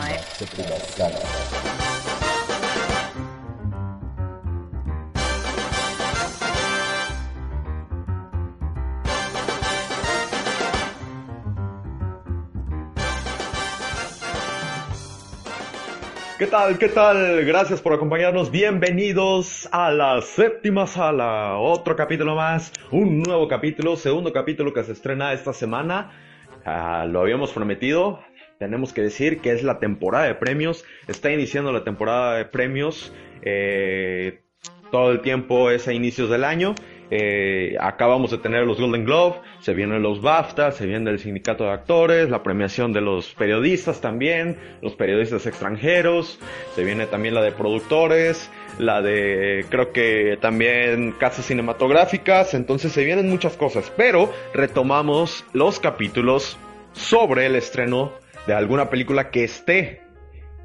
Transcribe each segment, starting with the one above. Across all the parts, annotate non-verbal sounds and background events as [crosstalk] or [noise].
¿eh? ¿Qué tal? ¿Qué tal? Gracias por acompañarnos. Bienvenidos a la séptima sala. Otro capítulo más, un nuevo capítulo, segundo capítulo que se estrena esta semana. Ah, lo habíamos prometido. Tenemos que decir que es la temporada de premios. Está iniciando la temporada de premios. Eh, todo el tiempo es a inicios del año. Eh, acabamos de tener los Golden Globe, se vienen los BAFTA, se viene el sindicato de actores, la premiación de los periodistas también, los periodistas extranjeros, se viene también la de productores, la de creo que también casas cinematográficas, entonces se vienen muchas cosas, pero retomamos los capítulos sobre el estreno de alguna película que esté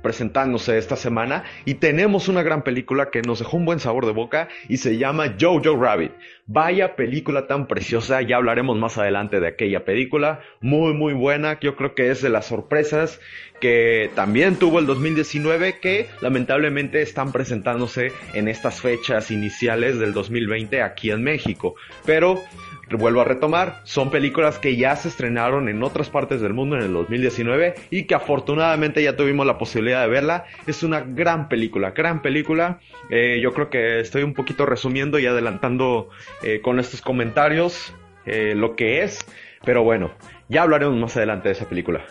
presentándose esta semana. Y tenemos una gran película que nos dejó un buen sabor de boca y se llama Jojo Rabbit. Vaya película tan preciosa, ya hablaremos más adelante de aquella película, muy muy buena, yo creo que es de las sorpresas que también tuvo el 2019 que lamentablemente están presentándose en estas fechas iniciales del 2020 aquí en México, pero vuelvo a retomar, son películas que ya se estrenaron en otras partes del mundo en el 2019 y que afortunadamente ya tuvimos la posibilidad de verla. Es una gran película, gran película. Eh, yo creo que estoy un poquito resumiendo y adelantando eh, con estos comentarios eh, lo que es, pero bueno, ya hablaremos más adelante de esa película.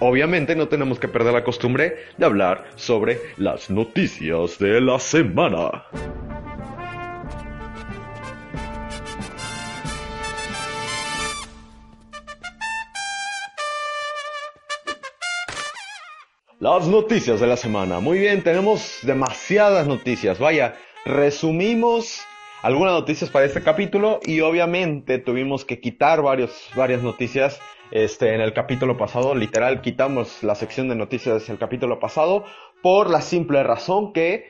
Obviamente no tenemos que perder la costumbre de hablar sobre las noticias de la semana. Las noticias de la semana. Muy bien, tenemos demasiadas noticias. Vaya, resumimos algunas noticias para este capítulo y obviamente tuvimos que quitar varias noticias este, en el capítulo pasado. Literal, quitamos la sección de noticias del capítulo pasado por la simple razón que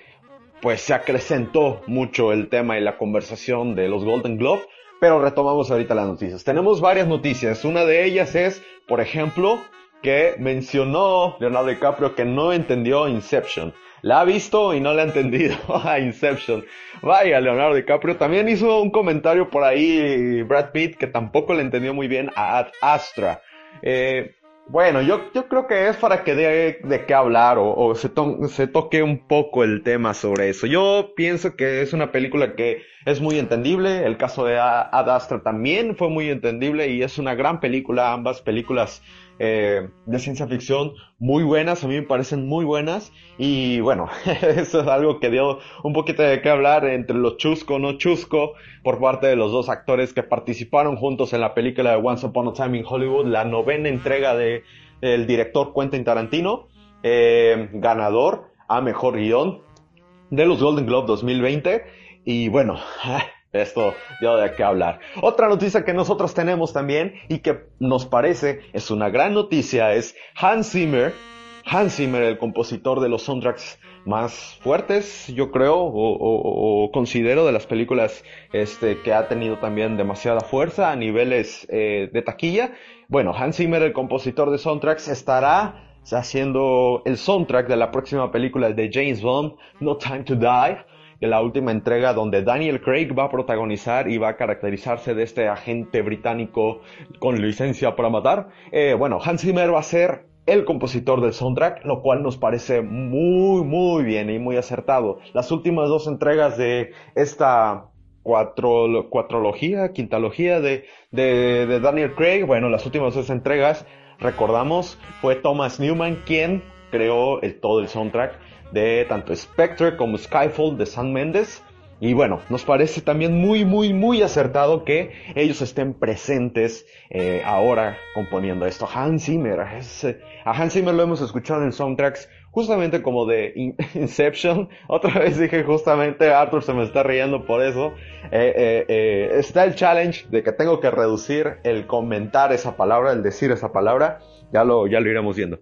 pues se acrecentó mucho el tema y la conversación de los Golden Globe. Pero retomamos ahorita las noticias. Tenemos varias noticias. Una de ellas es, por ejemplo, que mencionó Leonardo DiCaprio que no entendió Inception. La ha visto y no la ha entendido [laughs] a Inception. Vaya, Leonardo DiCaprio también hizo un comentario por ahí Brad Pitt que tampoco le entendió muy bien a Ad Astra. Eh, bueno, yo, yo creo que es para que dé de qué hablar o, o se, to se, toque un poco el tema sobre eso. Yo pienso que es una película que es muy entendible. El caso de Ad Astra también fue muy entendible y es una gran película. Ambas películas eh, de ciencia ficción muy buenas, a mí me parecen muy buenas y bueno, [laughs] eso es algo que dio un poquito de qué hablar entre lo chusco, no chusco, por parte de los dos actores que participaron juntos en la película de Once Upon a Time in Hollywood, la novena entrega de el director Quentin Tarantino, eh, ganador a mejor guion de los Golden Globe 2020 y bueno, [laughs] Esto dio de qué hablar. Otra noticia que nosotros tenemos también y que nos parece es una gran noticia es Hans Zimmer. Hans Zimmer, el compositor de los soundtracks más fuertes, yo creo, o, considero de las películas este, que ha tenido también demasiada fuerza a niveles eh, de taquilla. Bueno, Hans Zimmer, el compositor de soundtracks, estará haciendo el soundtrack de la próxima película de James Bond, No Time to Die la última entrega donde Daniel Craig va a protagonizar y va a caracterizarse de este agente británico con licencia para matar. Eh, bueno, Hans Zimmer va a ser el compositor del soundtrack, lo cual nos parece muy, muy bien y muy acertado. Las últimas dos entregas de esta cuatro, cuatrología, quintalogía de, de, de Daniel Craig, bueno, las últimas dos entregas, recordamos, fue Thomas Newman quien creó todo el soundtrack de tanto Spectre como Skyfall de San Mendes. Y bueno, nos parece también muy, muy, muy acertado que ellos estén presentes eh, ahora componiendo esto. Hans Zimmer, eh, a Hans Zimmer lo hemos escuchado en soundtracks justamente como de [laughs] Inception. Otra vez dije justamente, Arthur se me está riendo por eso. Eh, está el challenge de que tengo que reducir el comentar esa palabra, el decir esa palabra. Ya lo, ya lo iremos viendo.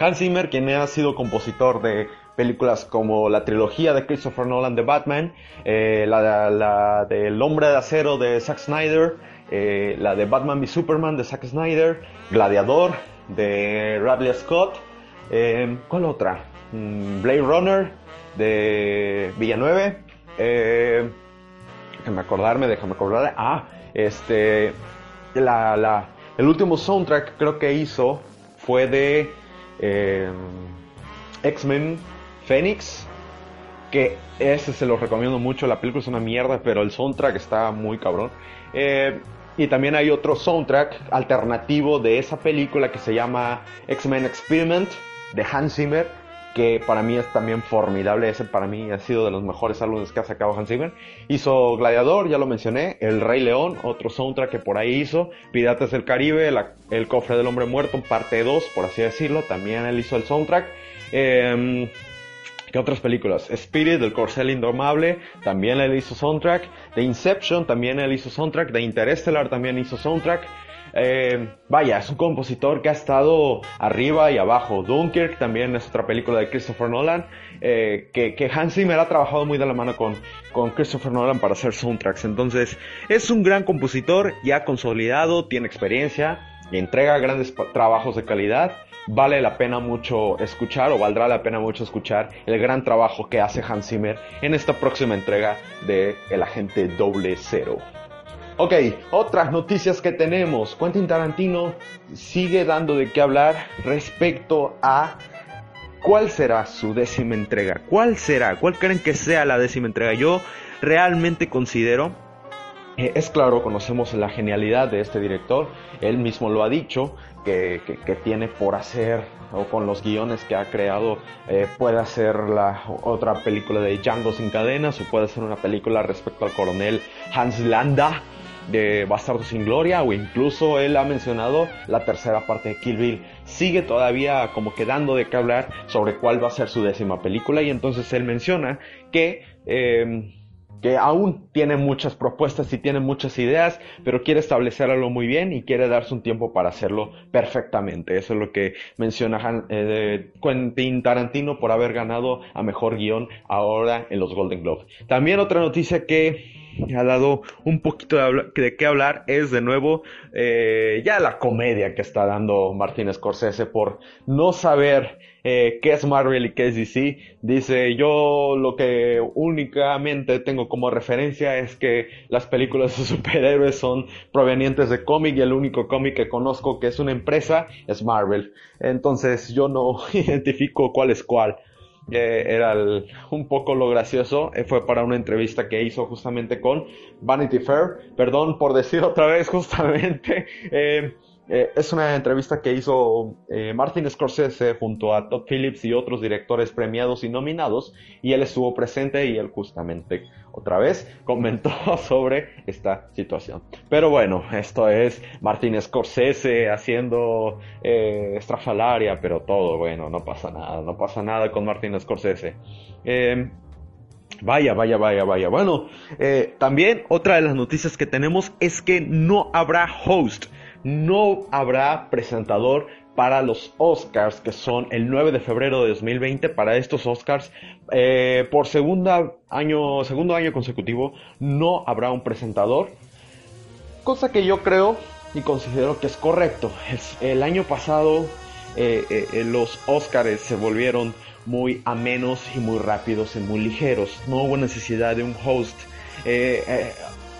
Hans Zimmer, quien ha sido compositor de películas como la trilogía de Christopher Nolan de Batman, eh, la, la del Hombre de Acero de Zack Snyder, eh, la de Batman v Superman de Zack Snyder, Gladiador de Radley Scott, Eh, ¿Cuál otra? Mm, Blade Runner de Villanueve. Eh, déjame acordarme, déjame acordarme. Ah, este. La, la, el último soundtrack creo que hizo fue de eh, X-Men Phoenix. Que ese se lo recomiendo mucho. La película es una mierda, pero el soundtrack está muy cabrón. Eh, y también hay otro soundtrack alternativo de esa película que se llama X-Men Experiment de Hans Zimmer, que para mí es también formidable. Ese para mí ha sido de los mejores álbumes que ha sacado Hans Zimmer. Hizo Gladiador, ya lo mencioné, El Rey León, otro soundtrack que por ahí hizo, Piratas del Caribe, El Cofre del Hombre Muerto, parte 2, por así decirlo, también él hizo el soundtrack. Eh, ¿Qué otras películas? Spirit, del Corcel Indomable, también él hizo soundtrack. The Inception, también él hizo soundtrack. The Interstellar, también hizo soundtrack. Eh, vaya, es un compositor que ha estado arriba y abajo. Dunkirk también es otra película de Christopher Nolan. Eh, que, Hans Zimmer ha trabajado muy de la mano con, con Christopher Nolan para hacer soundtracks. Entonces, es un gran compositor, ya consolidado, tiene experiencia, entrega grandes trabajos de calidad vale la pena mucho escuchar o valdrá la pena mucho escuchar el gran trabajo que hace Hans Zimmer en esta próxima entrega de El Agente Doble Cero. Ok, otras noticias que tenemos. Quentin Tarantino sigue dando de qué hablar respecto a cuál será su décima entrega. ¿Cuál será? ¿Cuál creen que sea la décima entrega? Yo realmente considero eh, es claro, conocemos la genialidad de este director, él mismo lo ha dicho, que, tiene por hacer o con los guiones que ha creado eh, puede hacer la otra película de Django sin cadenas o puede hacer una película respecto al coronel Hans Landa de Bastardo sin Gloria o incluso él ha mencionado la tercera parte de Kill Bill. Sigue todavía como quedando de qué hablar sobre cuál va a ser su décima película y entonces él menciona que eh, que aún tiene muchas propuestas y tiene muchas ideas, pero quiere establecerlo muy bien y quiere darse un tiempo para hacerlo perfectamente. Eso es lo que menciona eh, Quentin Tarantino por haber ganado a mejor guion ahora en los Golden Globes. También otra noticia que ha dado un poquito de, qué hablar es de nuevo eh, ya la comedia que está dando Martin Scorsese por no saber eh, qué es Marvel y qué es DC. Dice, yo lo que únicamente tengo como referencia es que las películas de [laughs] superhéroes son provenientes de cómic y el único cómic que conozco que es una empresa es Marvel. Entonces yo no [laughs] identifico cuál es cuál. Eh, era un poco lo gracioso, eh, fue para una entrevista que hizo justamente con Vanity Fair, perdón por decir otra vez [laughs] justamente, eh, eh, es una entrevista que hizo eh, Martin Scorsese junto a Todd Phillips y otros directores premiados y nominados y él estuvo presente y él justamente otra vez [laughs] comentó [laughs] sobre esta situación. Pero bueno, esto es Martin Scorsese haciendo eh, estrafalaria, pero todo bueno, no pasa nada, no pasa nada con Martin Scorsese. Eh, Vaya, vaya, vaya, vaya. Bueno, también otra de las noticias que tenemos es que no habrá host no habrá presentador para los Oscars, que son el 9 de febrero de 2020. Para estos Oscars, eh, por segunda año, segundo año consecutivo, no habrá un presentador. Cosa que yo creo y considero que es correcto. el año pasado eh, eh, los Oscars se volvieron muy amenos y muy rápidos y muy ligeros. No hubo necesidad de un host.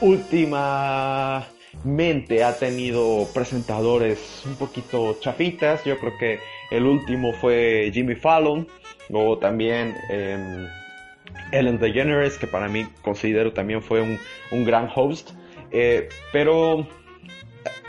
última mente ha tenido presentadores un poquito chafitas. Yo creo que el último fue Jimmy Fallon o también eh, Ellen DeGeneres, que para mí considero también fue un, gran host. Eh, pero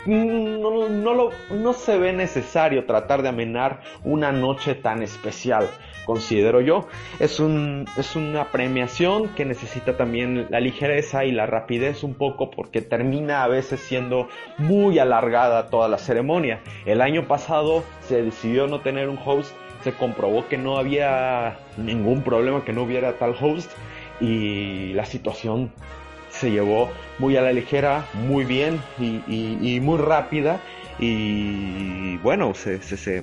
no, no, no se ve necesario tratar de amenar una noche tan especial considero yo. Es, un, es una premiación que necesita también la ligereza y la rapidez un poco porque termina a veces siendo muy alargada toda la ceremonia. El año pasado se decidió no tener un host, se comprobó que no había ningún problema, que no hubiera tal host y la situación se llevó muy a la ligera, muy bien y, muy rápida y bueno, se,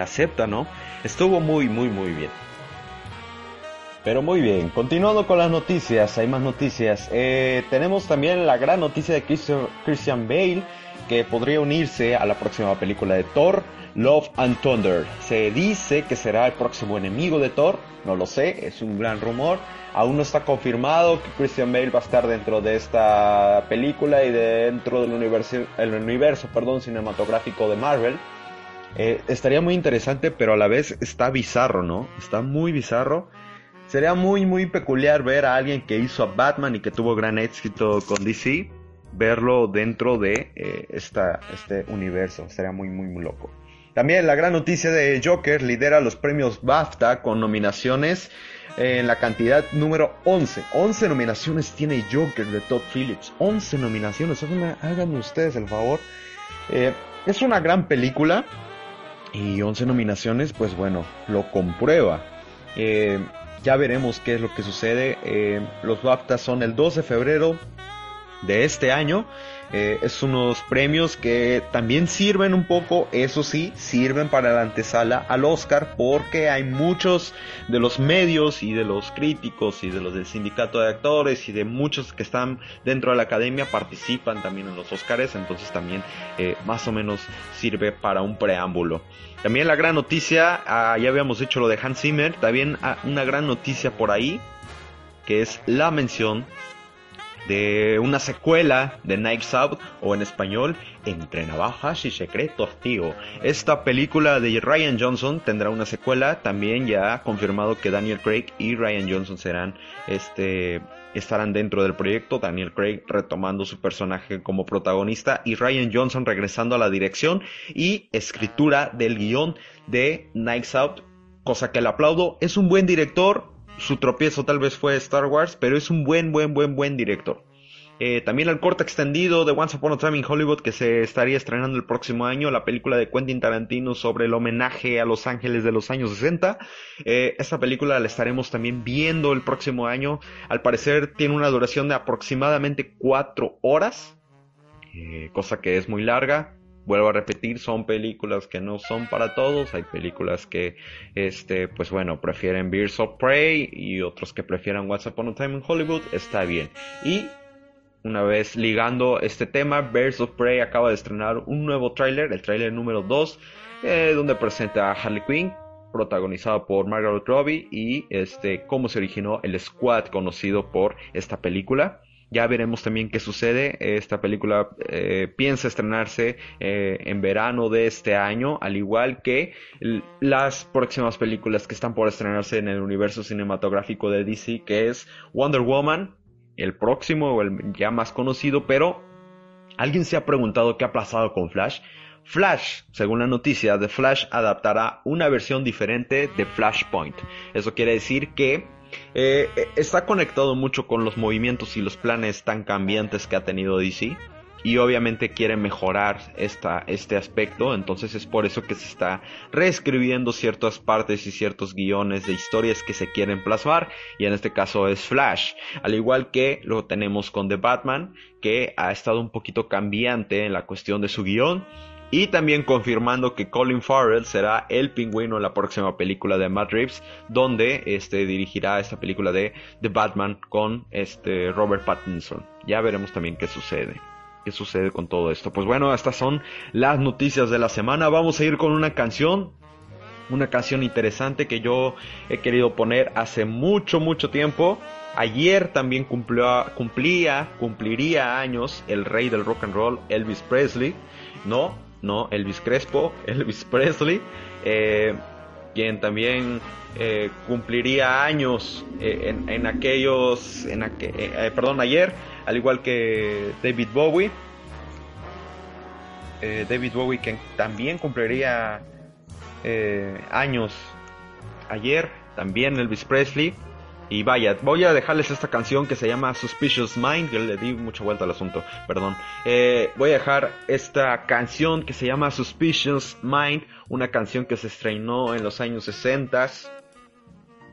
acepta, ¿no? Estuvo muy, muy, muy bien. Pero muy bien, continuando con las noticias, hay más noticias. Eh, tenemos también la gran noticia de Christian Bale, que podría unirse a la próxima película de Thor, Love and Thunder. Se dice que será el próximo enemigo de Thor, no lo sé, es un gran rumor. Aún no está confirmado que Christian Bale va a estar dentro de esta película y dentro del universo, el universo perdón, cinematográfico de Marvel. Eh, estaría muy interesante, pero a la vez está bizarro, ¿no? Está muy bizarro. Sería muy, muy peculiar ver a alguien que hizo a Batman y que tuvo gran éxito con DC, verlo dentro de eh, esta, este universo. Sería muy, muy, muy loco. También la gran noticia de Joker lidera los premios BAFTA con nominaciones en la cantidad número 11. 11 nominaciones tiene Joker de Todd Phillips. 11 nominaciones. Háganme ustedes el favor. Eh, es una gran película. Y 11 nominaciones, pues bueno, lo comprueba. Eh, ya veremos qué es lo que sucede. Eh, los BAFTA son el 12 de febrero de este año. Eh, es unos premios que también sirven un poco, eso sí, sirven para la antesala al Oscar porque hay muchos de los medios y de los críticos y de los del sindicato de actores y de muchos que están dentro de la academia participan también en los Oscars, entonces también eh, más o menos sirve para un preámbulo. También la gran noticia, ah, ya habíamos dicho lo de Hans Zimmer, también ah, una gran noticia por ahí, que es la mención de una secuela de Knives Out o en español Entre navajas y secretos, tío. Esta película de Ryan Johnson tendrá una secuela, también ya ha confirmado que Daniel Craig y Ryan Johnson serán este estarán dentro del proyecto, Daniel Craig retomando su personaje como protagonista y Ryan Johnson regresando a la dirección y escritura del guion de Knives Out, cosa que le aplaudo, es un buen director, su tropiezo tal vez fue Star Wars, pero es un buen, buen, buen, buen director. Eh, también el corte extendido de Once Upon a Time in Hollywood que se estaría estrenando el próximo año, la película de Quentin Tarantino sobre el homenaje a Los Ángeles de los años 60. Eh, esta película la estaremos también viendo el próximo año. Al parecer tiene una duración de aproximadamente 4 horas, eh, cosa que es muy larga vuelvo a repetir, son películas que no son para todos, hay películas que, este, pues bueno, prefieren Birds of Prey y otros que prefieren Once Upon a Time in Hollywood, está bien. Y una vez ligando este tema, Birds of Prey acaba de estrenar un nuevo tráiler, el tráiler número 2, eh, donde presenta a Harley Quinn, protagonizado por Margaret Robbie, y este, cómo se originó el squad conocido por esta película. Ya veremos también qué sucede. Esta película eh, piensa estrenarse eh, en verano de este año, al igual que las próximas películas que están por estrenarse en el universo cinematográfico de DC, que es Wonder Woman, el próximo o el ya más conocido, pero ¿alguien se ha preguntado qué ha pasado con Flash? Flash, según la noticia, de Flash adaptará una versión diferente de Flashpoint. Eso quiere decir que eh, está conectado mucho con los movimientos y los planes tan cambiantes que ha tenido DC. Y obviamente quiere mejorar esta, este aspecto, entonces es por eso que se está reescribiendo ciertas partes y ciertos guiones de historias que se quieren plasmar, y en este caso es Flash, al igual que lo tenemos con The Batman, que ha estado un poquito cambiante en la cuestión de su guion, y también confirmando que Colin Farrell será el pingüino en la próxima película de Matt Reeves, donde este, dirigirá esta película de The Batman con este, Robert Pattinson. Ya veremos también qué sucede. ¿Qué sucede con todo esto? Pues bueno, estas son las noticias de la semana. Vamos a ir con una canción. Una canción interesante que yo he querido poner hace mucho, mucho tiempo. Ayer también cumplió, cumplía, cumpliría años el rey del rock and roll, Elvis Presley, ¿no? ¿No? Elvis Crespo, [laughs] Elvis Presley, eh, quien también eh, cumpliría años eh, en, aquellos, en perdón, ayer, al igual que David Bowie. David Bowie que también cumpliría años ayer, también Elvis Presley. Y vaya, voy a dejarles esta canción que se llama Suspicious Mind. Yo le di mucha vuelta al asunto, perdón. Eh, voy a dejar esta canción que se llama Suspicious Mind, una canción que se estrenó en los años 60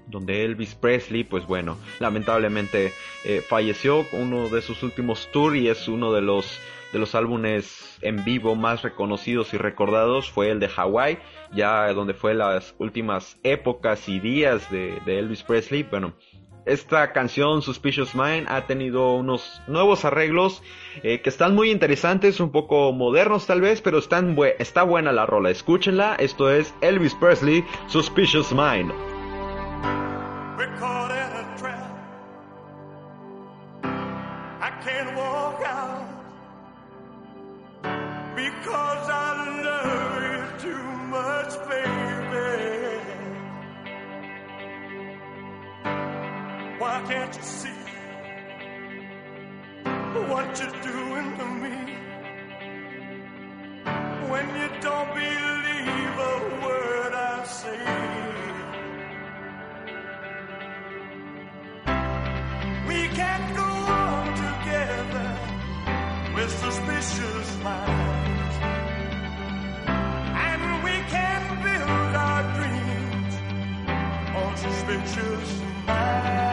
donde Elvis Presley, pues bueno, lamentablemente eh, falleció uno de sus últimos tours y es uno de los de los álbumes en vivo más reconocidos y recordados fue el de Hawaii, ya donde fue las últimas épocas y días de, Elvis Presley. Bueno, esta canción Suspicious Mind ha tenido unos nuevos arreglos eh, que están muy interesantes, un poco modernos tal vez, pero está buena la rola. Escúchenla, esto es Elvis Presley, Suspicious Mind. Can't you see what you're doing to me? When you don't believe a word I say. We can't go on together with suspicious minds. And we can build our dreams on suspicious minds.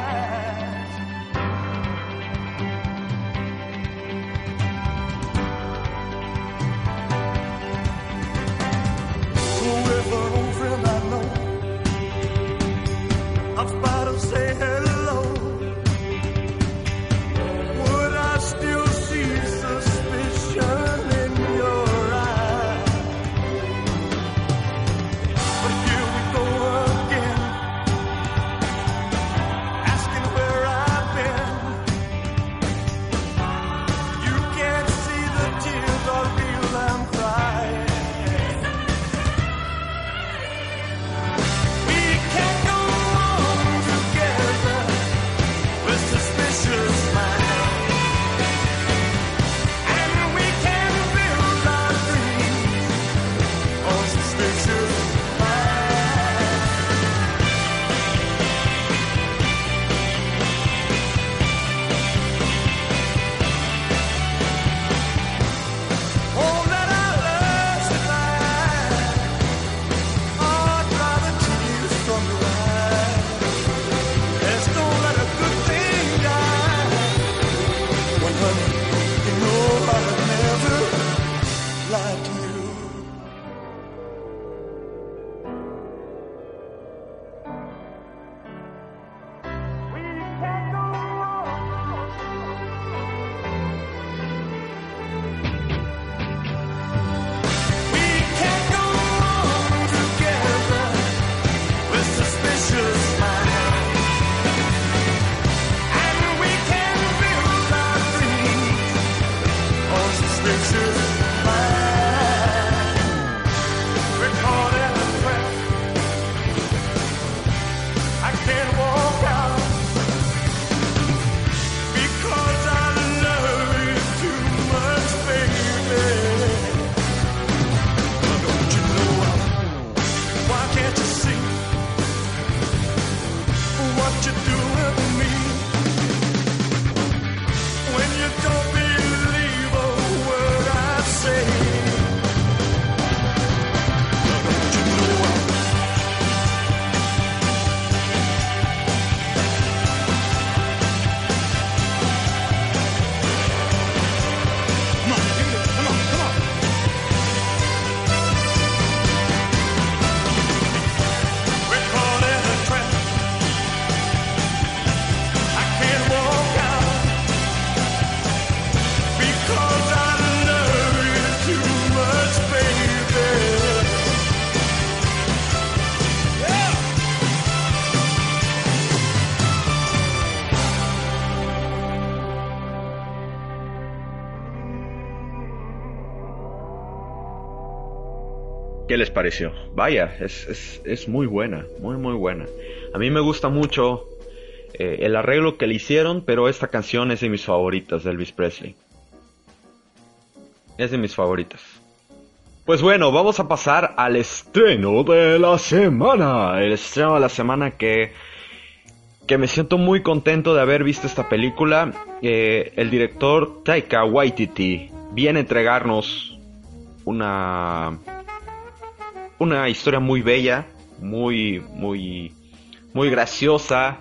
¿Qué les pareció? Vaya, es, es, muy buena, muy muy buena. A mí me gusta mucho eh, el arreglo que le hicieron, pero esta canción es de mis favoritas de Elvis Presley. Es de mis favoritas. Pues bueno, vamos a pasar al estreno de la semana. El estreno de la semana que, que me siento muy contento de haber visto esta película. Eh, el director Taika Waititi viene a entregarnos una una historia muy bella, muy, muy, muy graciosa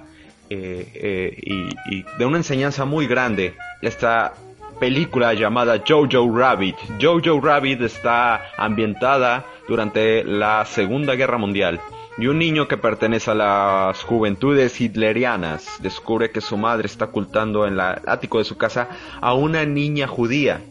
eh, eh, y, de una enseñanza muy grande. Esta película llamada Jojo Rabbit. Jojo Rabbit está ambientada durante la Segunda Guerra Mundial. Y un niño que pertenece a las juventudes hitlerianas descubre que su madre está ocultando en el ático de su casa a una niña judía.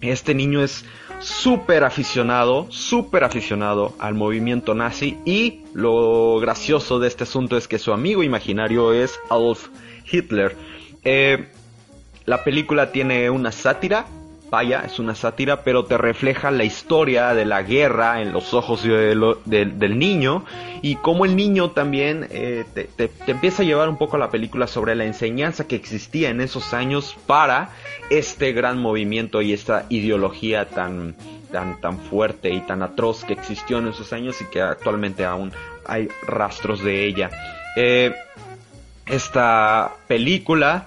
Este niño es súper aficionado, súper aficionado al movimiento nazi y lo gracioso de este asunto es que su amigo imaginario es Adolf Hitler. Eh, la película tiene una sátira, vaya, es una sátira, pero te refleja la historia de la guerra en los ojos del niño y cómo el niño también eh, te, empieza a llevar un poco a la película sobre la enseñanza que existía en esos años para este gran movimiento y esta ideología tan, tan, tan fuerte y tan atroz que existió en esos años y que actualmente aún hay rastros de ella. Eh, esta película,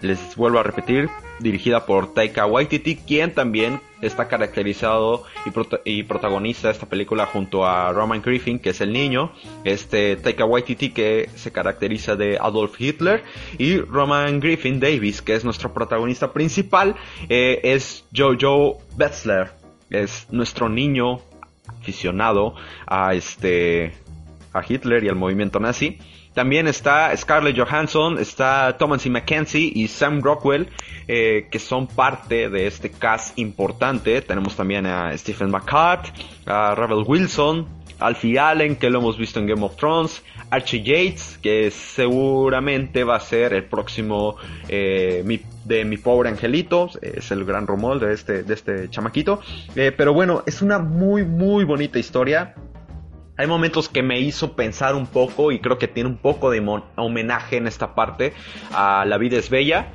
les vuelvo a repetir, dirigida por Taika Waititi, quien también está caracterizado y, protagonista esta película junto a Roman Griffin, que es el niño, este Taika Waititi que se caracteriza de Adolf Hitler y Roman Griffin Davis, que es nuestro protagonista principal, eh, es Jojo Betzler, es nuestro niño aficionado a este a Hitler y al movimiento nazi. También está Scarlett Johansson, está Thomas Mackenzie y Sam Rockwell, eh, que son parte de este cast importante. Tenemos también a Stephen McCart, a Rebel Wilson, Alfie Allen, que lo hemos visto en Game of Thrones, Archie Yates, que seguramente va a ser el próximo eh, de mi pobre angelito, es el gran rumor de este, de este chamaquito. Eh, pero bueno, es una muy, muy bonita historia. Hay momentos que me hizo pensar un poco y creo que tiene un poco de homenaje en esta parte a La vida es bella.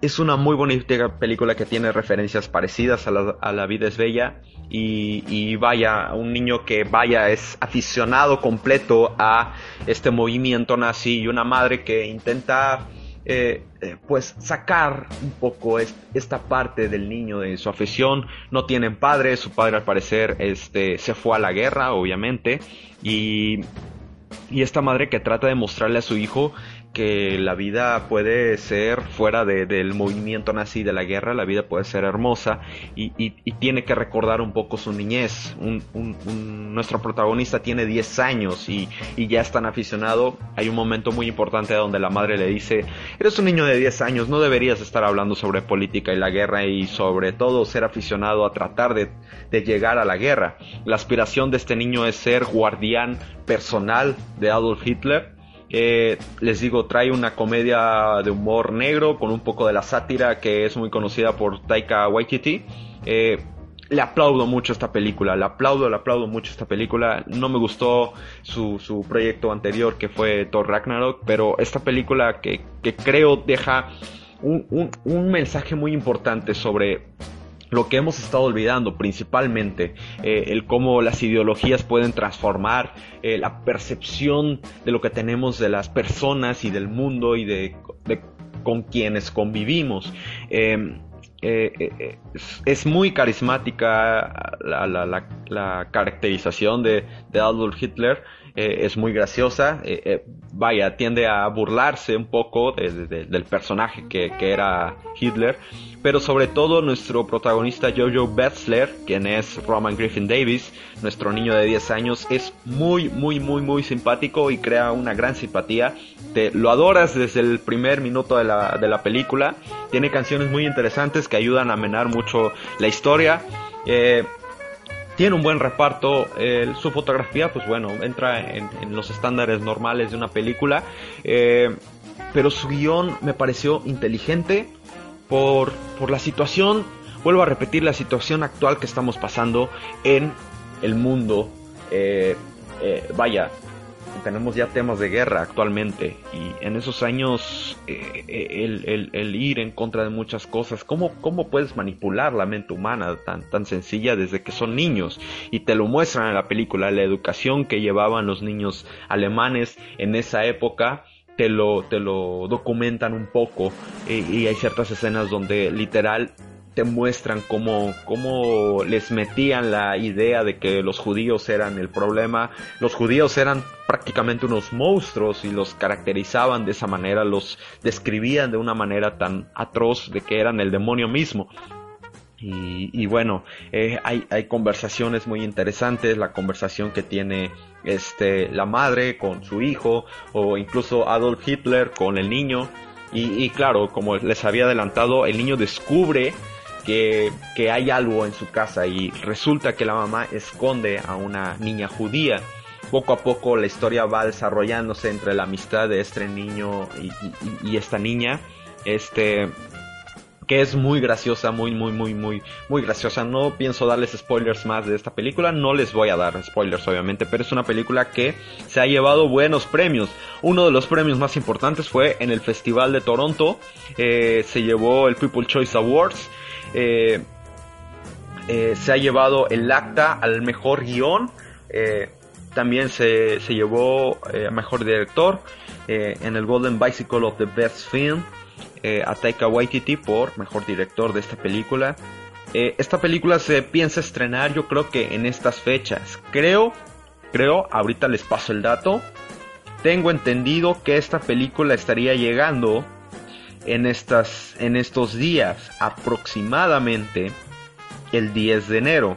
Es una muy bonita película que tiene referencias parecidas a La, vida es bella y, y, vaya, un niño que vaya es aficionado completo a este movimiento nazi y una madre que intenta eh, eh, pues sacar un poco esta parte del niño de su afición. No tienen padre, su padre al parecer este, se fue a la guerra, obviamente, y, y esta madre que trata de mostrarle a su hijo que la vida puede ser fuera del movimiento nazi de la guerra, la vida puede ser hermosa y, tiene que recordar un poco su niñez. nuestro protagonista tiene 10 años y, ya es tan aficionado. Hay un momento muy importante donde la madre le dice, eres un niño de 10 años, no deberías estar hablando sobre política y la guerra y sobre todo ser aficionado a tratar de, de llegar a la guerra. La aspiración de este niño es ser guardián personal de Adolf Hitler eh, les digo, trae una comedia de humor negro con un poco de la sátira que es muy conocida por Taika Waititi. Eh, le aplaudo mucho esta película, le aplaudo, le aplaudo mucho esta película. No me gustó su, proyecto anterior que fue Thor Ragnarok, pero esta película que, creo deja un mensaje muy importante sobre lo que hemos estado olvidando principalmente, eh, el cómo las ideologías pueden transformar eh, la percepción de lo que tenemos de las personas y del mundo y de, con quienes convivimos. Em, eh, es muy carismática la, caracterización de, Adolf Hitler, es muy graciosa, vaya, tiende a burlarse un poco del personaje que, que, era Hitler, pero sobre todo nuestro protagonista Jojo Betzler, quien es Roman Griffin Davis, nuestro niño de 10 años, es muy, muy, muy, muy simpático y crea una gran simpatía. Te lo adoras desde el primer minuto de la, de la película. Tiene canciones muy interesantes que ayudan a menar mucho la historia. Eh, tiene un buen reparto, su fotografía pues bueno, entra en, los estándares normales de una película, eh, pero su guion me pareció inteligente, por, por la situación, vuelvo a repetir, la situación actual que estamos pasando en el mundo. Eh, eh, vaya, tenemos ya temas de guerra actualmente y en esos años eh, el, el, ir en contra de muchas cosas, ¿cómo, ¿cómo puedes manipular la mente humana tan, tan sencilla desde que son niños? Y te lo muestran en la película, la educación que llevaban los niños alemanes en esa época te lo, te lo documentan un poco y hay ciertas escenas donde literal te muestran cómo, cómo les metían la idea de que los judíos eran el problema. Los judíos eran prácticamente unos monstruos y los caracterizaban de esa manera, los describían de una manera tan atroz de que eran el demonio mismo. Y, bueno, eh, hay, hay, conversaciones muy interesantes, la conversación que tiene este, la madre con su hijo, o incluso Adolf Hitler con el niño. Y, y claro, como les había adelantado, el niño descubre que, que, hay algo en su casa y resulta que la mamá esconde a una niña judía. Poco a poco la historia va desarrollándose entre la amistad de este niño y, y, y esta niña. Este, que es muy graciosa, muy, muy, muy, muy, muy graciosa. No pienso darles spoilers más de esta película, no les voy a dar spoilers obviamente, pero es una película que se ha llevado buenos premios. Uno de los premios más importantes fue en el Festival de Toronto, eh, se llevó el People Choice Awards. Eh, eh, se ha llevado el acta al mejor guion. también se, se llevó a mejor director en el Golden Bicycle of the Best Film eh, a Taika Waititi por mejor director de esta película. Eh, esta película se piensa estrenar yo creo que en estas fechas. Creo, creo, ahorita les paso el dato. Tengo entendido que esta película estaría llegando en, estas, en estos días, aproximadamente el 10 de enero,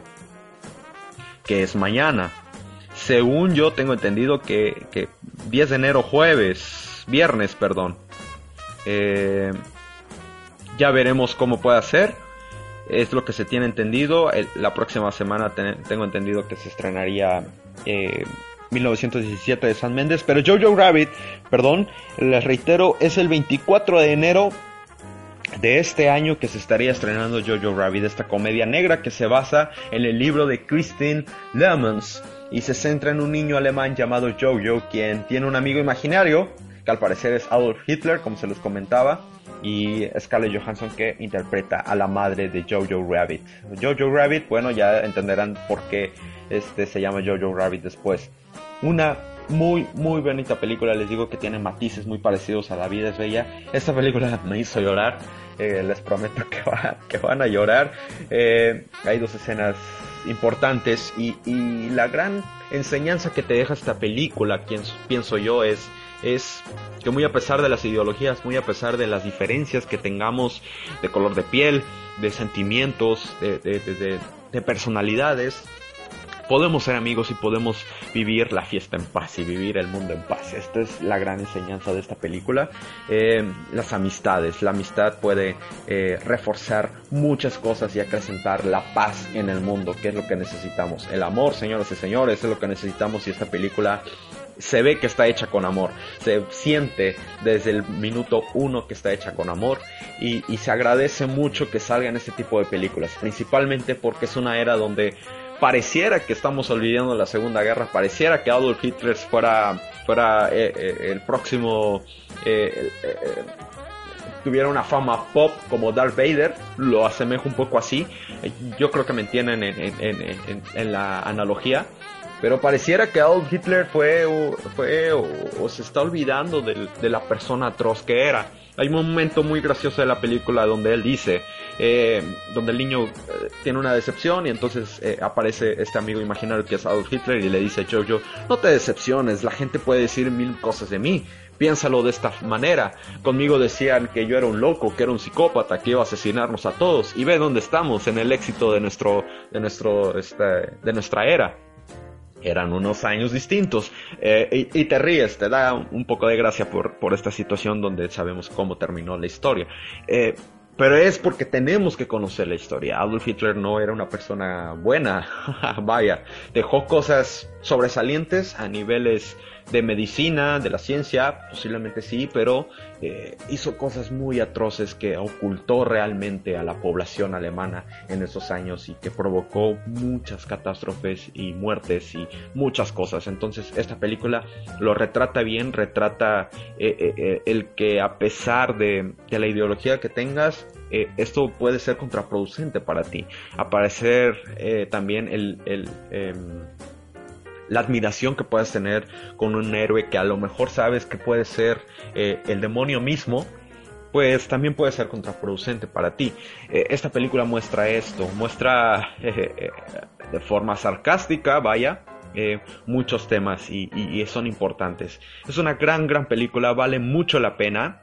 que es mañana. Según yo tengo entendido que, que 10 de enero jueves, viernes, perdón, eh, ya veremos cómo puede ser. Es lo que se tiene entendido. la próxima semana tengo entendido que se estrenaría 1917 eh, de San Méndez. Pero Jojo Rabbit, perdón, les reitero, es el 24 de enero de este año que se estaría estrenando Jojo Rabbit, esta comedia negra que se basa en el libro de Christine Lemons y se centra en un niño alemán llamado Jojo, quien tiene un amigo imaginario que al parecer es Adolf Hitler, como se los comentaba, y Scarlett Johansson que interpreta a la madre de Jojo Rabbit. Jojo Rabbit, bueno, ya entenderán por qué este se llama Jojo Rabbit después. Una muy, muy bonita película, les digo que tiene matices muy parecidos a La vida es bella. Esta película me hizo llorar, eh, les prometo que, van a llorar. Eh, hay dos escenas importantes y, la gran enseñanza que te deja esta película, pienso yo, es es que muy a pesar de las ideologías, muy a pesar de las diferencias que tengamos de color de piel, de sentimientos, de, personalidades, podemos ser amigos y podemos vivir la fiesta en paz y vivir el mundo en paz. Esta es la gran enseñanza de esta película. Eh, las amistades, la amistad puede eh, reforzar muchas cosas y acrecentar la paz en el mundo, que es lo que necesitamos. El amor, señoras y señores, es lo que necesitamos y esta película se ve que está hecha con amor, se siente desde el minuto uno que está hecha con amor y, se agradece mucho que salgan este tipo de películas, principalmente porque es una era donde pareciera que estamos olvidando la Segunda Guerra, pareciera que Adolf Hitler fuera, fuera eh, eh, el próximo... Eh, tuviera una fama pop como Darth Vader, lo asemejo un poco así, yo creo que me entienden en la analogía, pero pareciera que Adolf Hitler fue, fue o, se está olvidando de, la persona atroz que era. Hay un momento muy gracioso de la película donde él dice, eh, donde el niño eh, tiene una decepción y entonces eh, aparece este amigo imaginario que es Adolf Hitler y le dice Jojo, no te decepciones, la gente puede decir mil cosas de mí, piénsalo de esta manera. Conmigo decían que yo era un loco, que era un psicópata, que iba a asesinarnos a todos y ve dónde estamos en el éxito de nuestro, de nuestro, este, de nuestra era eran unos años distintos. Eh, y, te ríes, te da un poco de gracia por, por, esta situación donde sabemos cómo terminó la historia. Eh, pero es porque tenemos que conocer la historia. Adolf Hitler no era una persona buena, [laughs] vaya, dejó cosas sobresalientes a niveles de medicina, de la ciencia, posiblemente sí, pero eh, hizo cosas muy atroces que ocultó realmente a la población alemana en esos años y que provocó muchas catástrofes y muertes y muchas cosas. Entonces esta película lo retrata bien, retrata eh, eh, el que a pesar de, la ideología que tengas, esto puede ser contraproducente para ti. Aparecer también el, el em, la admiración que puedes tener con un héroe que a lo mejor sabes que puede ser eh, el demonio mismo, pues también puede ser contraproducente para ti. Eh, esta película muestra esto, muestra [laughs] eh, de forma sarcástica, vaya, muchos temas y, y, son importantes. Es una gran, gran película, vale mucho la pena.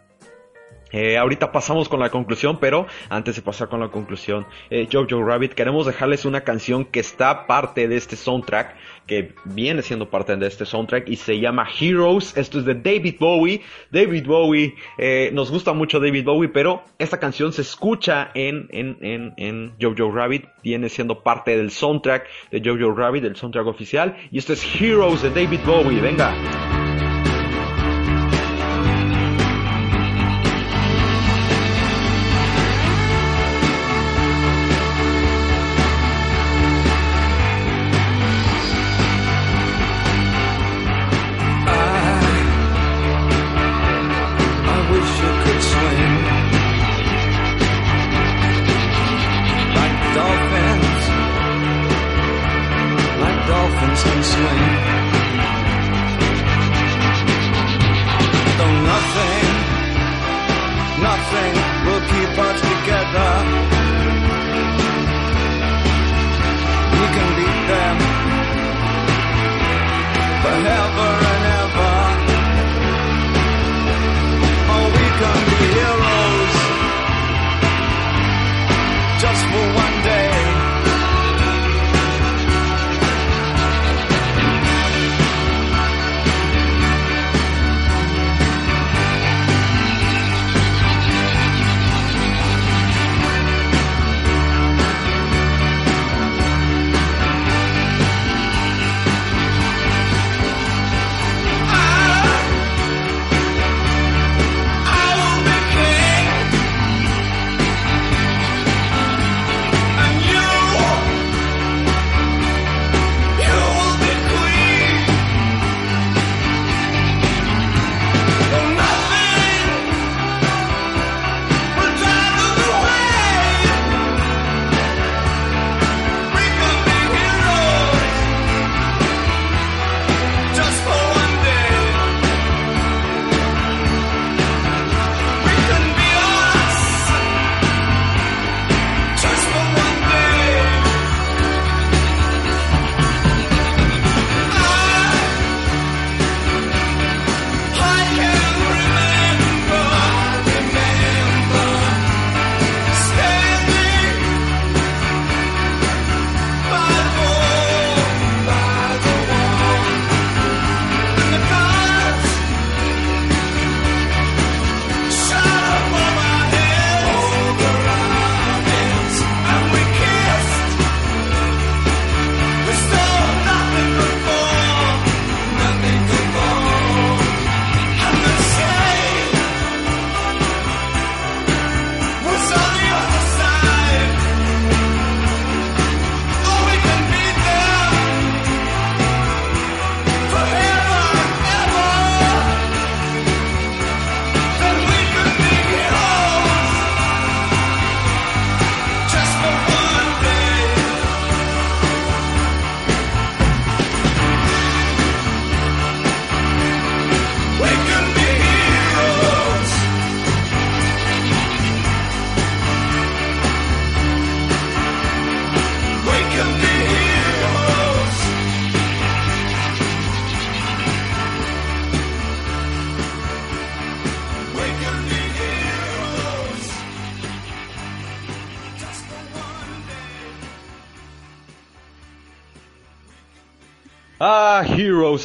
Eh, ahorita pasamos con la conclusión, pero antes de pasar con la conclusión, eh, Jojo Rabbit, queremos dejarles una canción que está parte de este soundtrack, que viene siendo parte de este soundtrack y se llama Heroes. Esto es de David Bowie. David Bowie, eh, nos gusta mucho David Bowie, pero esta canción se escucha en, en, en, en Jojo Rabbit, viene siendo parte del soundtrack de Jojo Rabbit, el soundtrack oficial. Y esto es Heroes de David Bowie. Venga.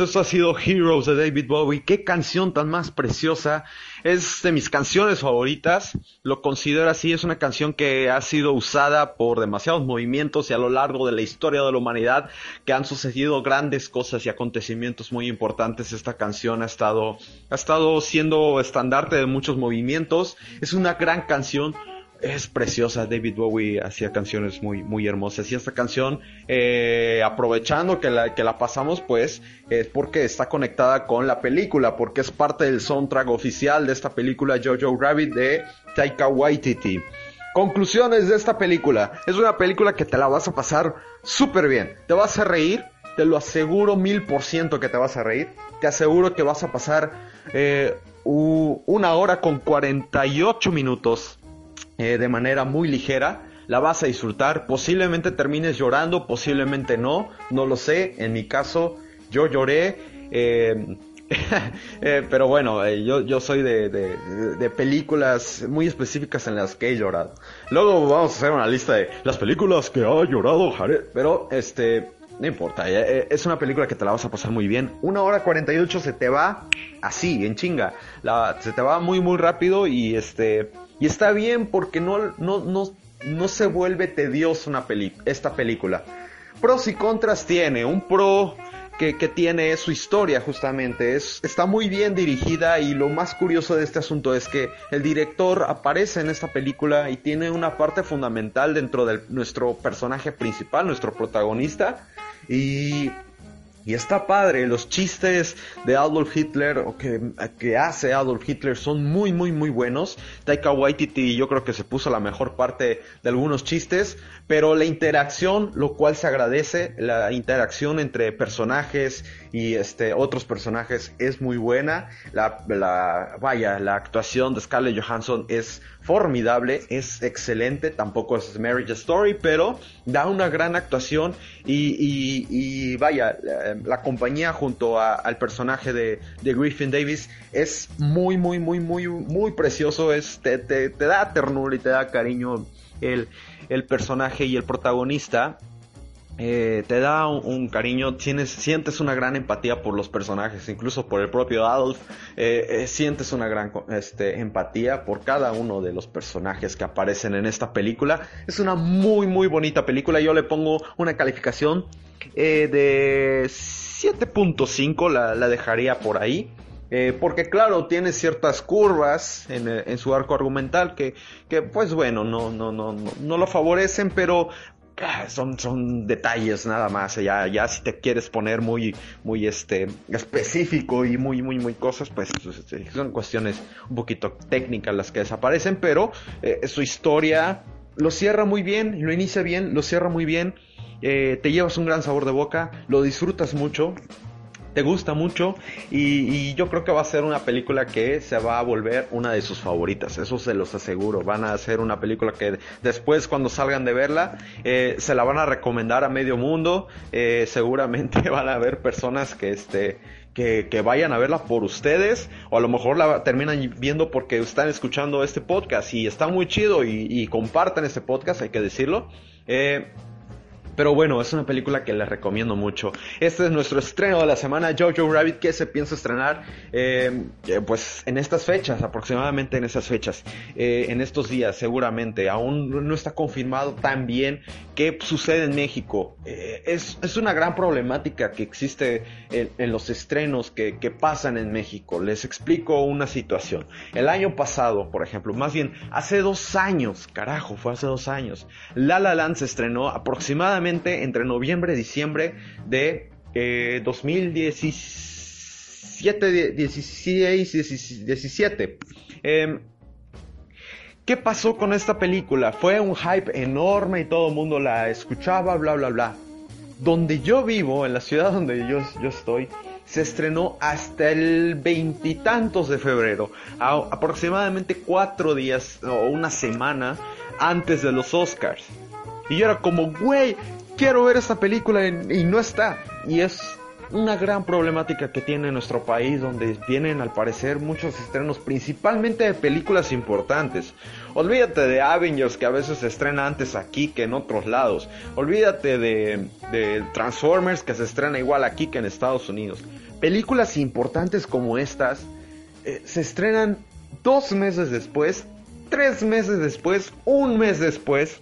Eso ha sido Heroes de David Bowie. Qué canción tan más preciosa. Es de mis canciones favoritas. Lo considero así. Es una canción que ha sido usada por demasiados movimientos y a lo largo de la historia de la humanidad que han sucedido grandes cosas y acontecimientos muy importantes. Esta canción ha estado, ha estado siendo estandarte de muchos movimientos. Es una gran canción. Es preciosa, David Bowie hacía canciones muy, muy hermosas y esta canción, eh, aprovechando que la, que la pasamos, pues, es porque está conectada con la película, porque es parte del soundtrack oficial de esta película Jojo Rabbit de Taika Waititi. Conclusiones de esta película. Es una película que te la vas a pasar súper bien. Te vas a reír, te lo aseguro mil por ciento que te vas a reír. Te aseguro que vas a pasar eh, una hora con 48 minutos eh, de manera muy ligera. La vas a disfrutar. Posiblemente termines llorando, posiblemente no. No lo sé. En mi caso, yo lloré. eh, [laughs] Eh, pero bueno, yo, yo soy de, de, películas muy específicas en las que he llorado. Luego vamos a hacer una lista de las películas que ha llorado Jared. Pero, este, no importa, es una película que te la vas a pasar muy bien. Una hora 48 se te va así, en chinga. La, se te va muy, muy rápido y este, y está bien porque no, no, no, no se vuelve tediosa una peli esta película. Pros y contras tiene. Un pro que, que tiene es su historia justamente. Es, está muy bien dirigida y lo más curioso de este asunto es que el director aparece en esta película y tiene una parte fundamental dentro de nuestro personaje principal, nuestro protagonista. Y y está padre, los chistes de Adolf Hitler o que, que hace Adolf Hitler son muy muy muy buenos. Taika Waititi yo creo que se puso la mejor parte de algunos chistes, pero la interacción, lo cual se agradece, la interacción entre personajes y este otros personajes es muy buena. La, la vaya, la actuación de Scarlett Johansson es formidable, es excelente, tampoco es Marriage Story, pero da una gran actuación y, y- y vaya, la, compañía junto a- al personaje de, de Griffin Davis es muy, muy, muy, muy, muy precioso, es, te, te- te da ternura y te da cariño el, el personaje y el protagonista. eh, te da un, cariño, tienes, sientes una gran empatía por los personajes, incluso por el propio Adolf, eh, eh, sientes una gran este, empatía por cada uno de los personajes que aparecen en esta película. Es una muy muy bonita película, yo le pongo una calificación de 7.5, la, la dejaría por ahí. Eh, porque claro, tiene ciertas curvas en, eh, en su arco argumental que, que pues bueno, no, no, no, no, lo favorecen, pero ah, son, son detalles nada más. Ya, ya si te quieres poner muy, muy este, específico y muy, muy, muy cosas, pues este, son cuestiones un poquito técnicas las que desaparecen, pero eh, su historia lo cierra muy bien, lo inicia bien, lo cierra muy bien. eh, te llevas un gran sabor de boca, lo disfrutas mucho, te gusta mucho y, yo creo que va a ser una película que se va a volver una de sus favoritas, eso se los aseguro. Van a ser una película que después cuando salgan de verla eh, se la van a recomendar a medio mundo. eh, seguramente [laughs] van a haber personas que este que, vayan a verla por ustedes o a lo mejor la terminan viendo porque están escuchando este podcast y está muy chido y, y compartan este podcast, hay que decirlo. Eh, pero bueno, es una película que les recomiendo mucho. Este es nuestro estreno de la semana, Jojo Rabbit, que se piensa estrenar eh, eh, pues en estas fechas, aproximadamente en esas fechas, eh, en estos días seguramente. Aún no está confirmado tan bien qué sucede en México. Eh, es, es una gran problemática que existe en, en los estrenos que, que pasan en México. Les explico una situación. El año pasado, por ejemplo, más bien hace dos años, carajo, fue hace dos años, La La Land se estrenó aproximadamente entre noviembre y diciembre de eh, 2017, 16, 17. Eh, ¿Qué pasó con esta película? Fue un hype enorme y todo el mundo la escuchaba, bla, bla, bla. Donde yo vivo, en la ciudad donde yo, estoy, se estrenó hasta el veintitantos de febrero, aproximadamente cuatro días o una semana antes de los Oscars. Y yo era como, güey, quiero ver esta película y, no está. Y es una gran problemática que tiene nuestro país, donde vienen al parecer muchos estrenos, principalmente de películas importantes. Olvídate de Avengers, que a veces se estrena antes aquí que en otros lados. Olvídate de, de Transformers, que se estrena igual aquí que en Estados Unidos. Películas importantes como estas eh, se estrenan dos meses después, tres meses después, un mes después.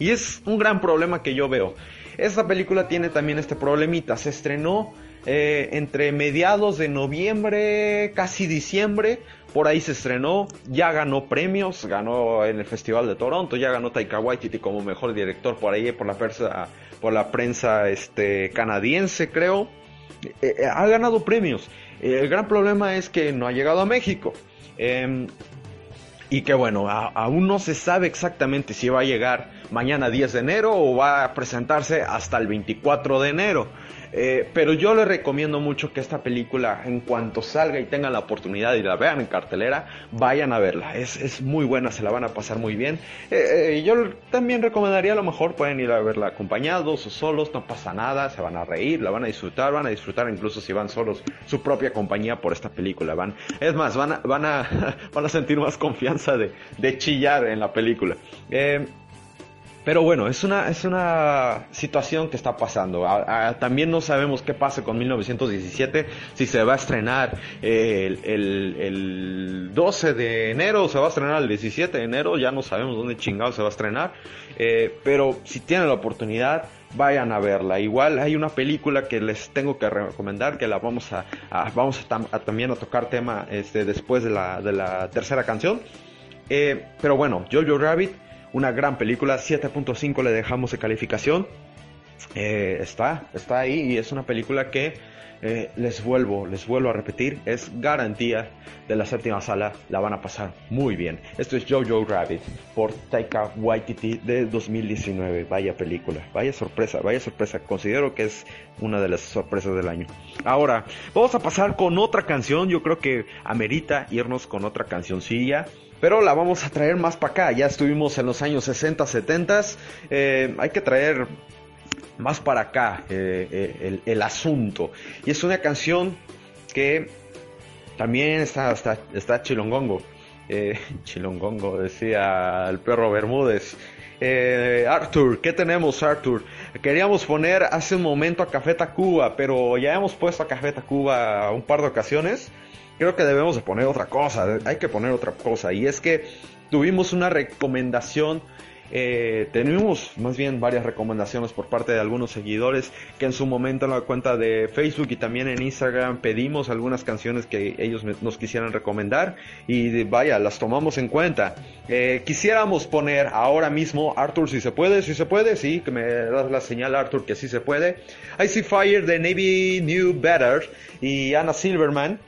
Y es un gran problema que yo veo. Esta película tiene también este problemita. Se estrenó eh, entre mediados de noviembre, casi diciembre. Por ahí se estrenó. Ya ganó premios. Ganó en el Festival de Toronto. Ya ganó Taika Waititi como mejor director por ahí, por la prensa, por la prensa este, canadiense, creo. Eh, eh, ha ganado premios. El gran problema es que no ha llegado a México. Y que bueno, a- aún no se sabe exactamente si va a llegar mañana 10 de enero o va a presentarse hasta el 24 de enero. Eh, pero yo les recomiendo mucho que esta película, en cuanto salga y tengan la oportunidad y la vean en cartelera, vayan a verla. Es, es muy buena, se la van a pasar muy bien. Eh, eh, yo también recomendaría a lo mejor pueden ir a verla acompañados o solos, no pasa nada, se van a reír, la van a disfrutar, van a disfrutar incluso si van solos su propia compañía por esta película. Van, es más, van a, van a, [laughs] van a sentir más confianza de, de chillar en la película. Eh, pero bueno, es una, es una situación que está pasando. A- a- también no sabemos qué pasa con 1917, si se va a estrenar el, el, el 12 de enero, se va a estrenar el 17 de enero, ya no sabemos dónde chingado se va a estrenar. Eh, pero si tienen la oportunidad, vayan a verla. Igual hay una película que les tengo que recomendar, que la vamos a, vamos a también a tocar tema este, después de la, de la tercera canción. Eh, pero bueno, Jojo Rabbit, una gran película, 7.5 le dejamos de calificación. Eh, está, está ahí y es una película que eh, les vuelvo, les vuelvo a repetir, es garantía de la séptima sala, la van a pasar muy bien. Esto es Jojo Rabbit por Taika Waititi de 2019, vaya película, vaya sorpresa, vaya sorpresa, considero que es una de las sorpresas del año. Ahora, vamos a pasar con otra canción, yo creo que amerita irnos con otra cancioncilla. Pero la vamos a traer más para acá. Ya estuvimos en los años 60, 70. Eh, hay que traer más para acá eh, eh, el, asunto. Y es una canción que también está, está, chilongongo. Eh, [laughs] chilongongo, decía el perro Bermúdez. Arthur, ¿qué tenemos Arthur? Queríamos poner hace un momento a Café Tacuba, pero ya hemos puesto a Café Tacuba un par de ocasiones. Creo que debemos de poner otra cosa, hay que poner otra cosa. Y es que tuvimos una recomendación eh, tenemos más bien varias recomendaciones por parte de algunos seguidores que en su momento en la cuenta de Facebook y también en Instagram pedimos algunas canciones que ellos nos quisieran recomendar y vaya, las tomamos en cuenta. Eh, quisiéramos poner ahora mismo, Arthur, si se puede, si se puede, sí, que me das la señal Arthur que sí se puede. I See Fire de Navy New Better y Anna Silverman.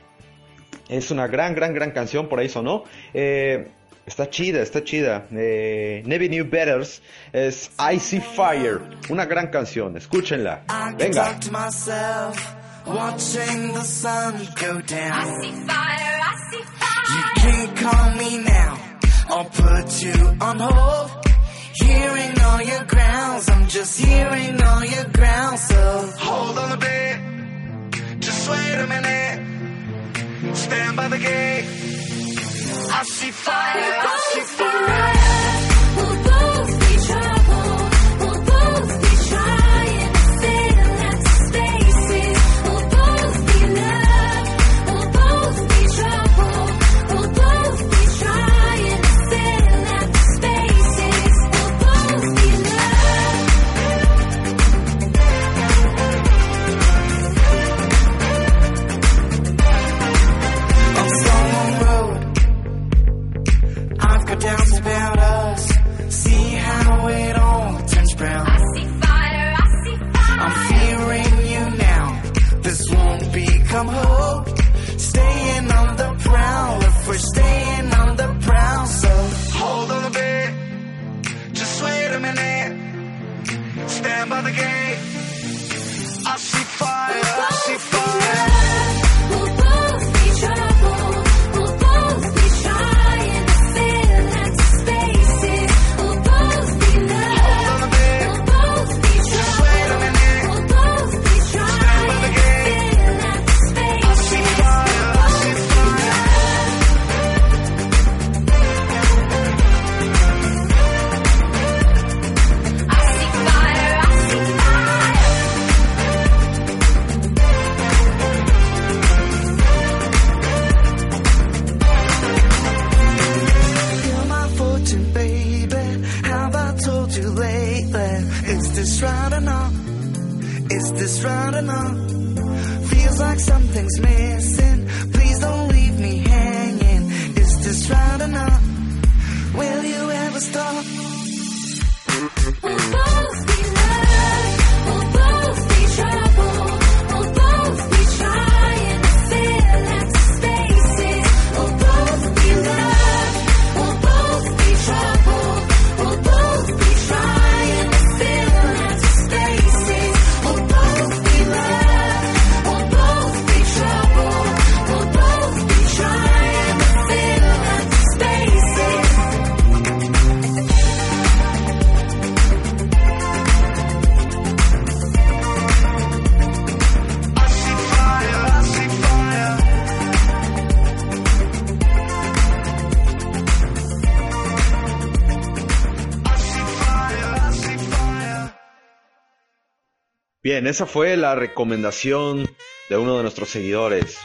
Es una gran, gran, gran canción, por ahí sonó. Eh, está chida, está chida. Eh, Navy New Betters es Icy Fire, una gran canción, escúchenla. Venga. watching the sun go down. I see fire, I see You fire. can call me now, I'll put you on hold. Hearing all your grounds, I'm just hearing all your grounds. So hold on a bit, just wait a minute. Stand by the gate. I see fire, I see fire. Bien, esa fue la recomendación de uno de nuestros seguidores.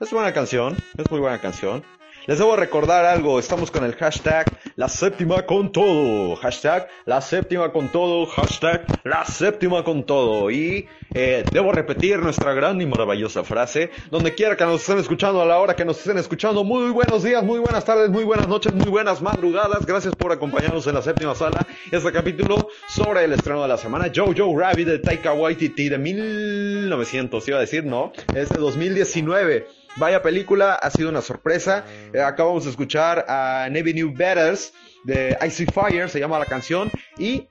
Es buena canción, es muy buena canción. Les debo recordar algo, estamos con el hashtag la séptima con todo, hashtag la séptima con todo, hashtag la séptima con todo. Y eh, debo repetir nuestra gran y maravillosa frase, donde quiera que nos estén escuchando, a la hora que nos estén escuchando, muy buenos días, muy buenas tardes, muy buenas noches, muy buenas madrugadas. Gracias por acompañarnos en la séptima sala. Este capítulo sobre el estreno de la semana, Jojo Rabbit de Taika Waititi de 1900, iba a decir, no, es de 2019. Vaya película, ha sido una sorpresa. Eh, acabamos de escuchar a Navy New Betters de Icy Fire, se llama la canción. Y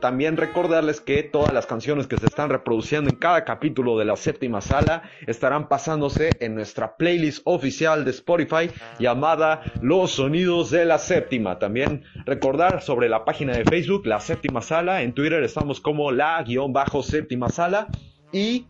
también recordarles que todas las canciones que se están reproduciendo en cada capítulo de la séptima sala estarán pasándose en nuestra playlist oficial de Spotify llamada Los Sonidos de la Séptima. También recordar sobre la página de Facebook, la séptima sala. En Twitter estamos como la guion bajo séptima sala. Y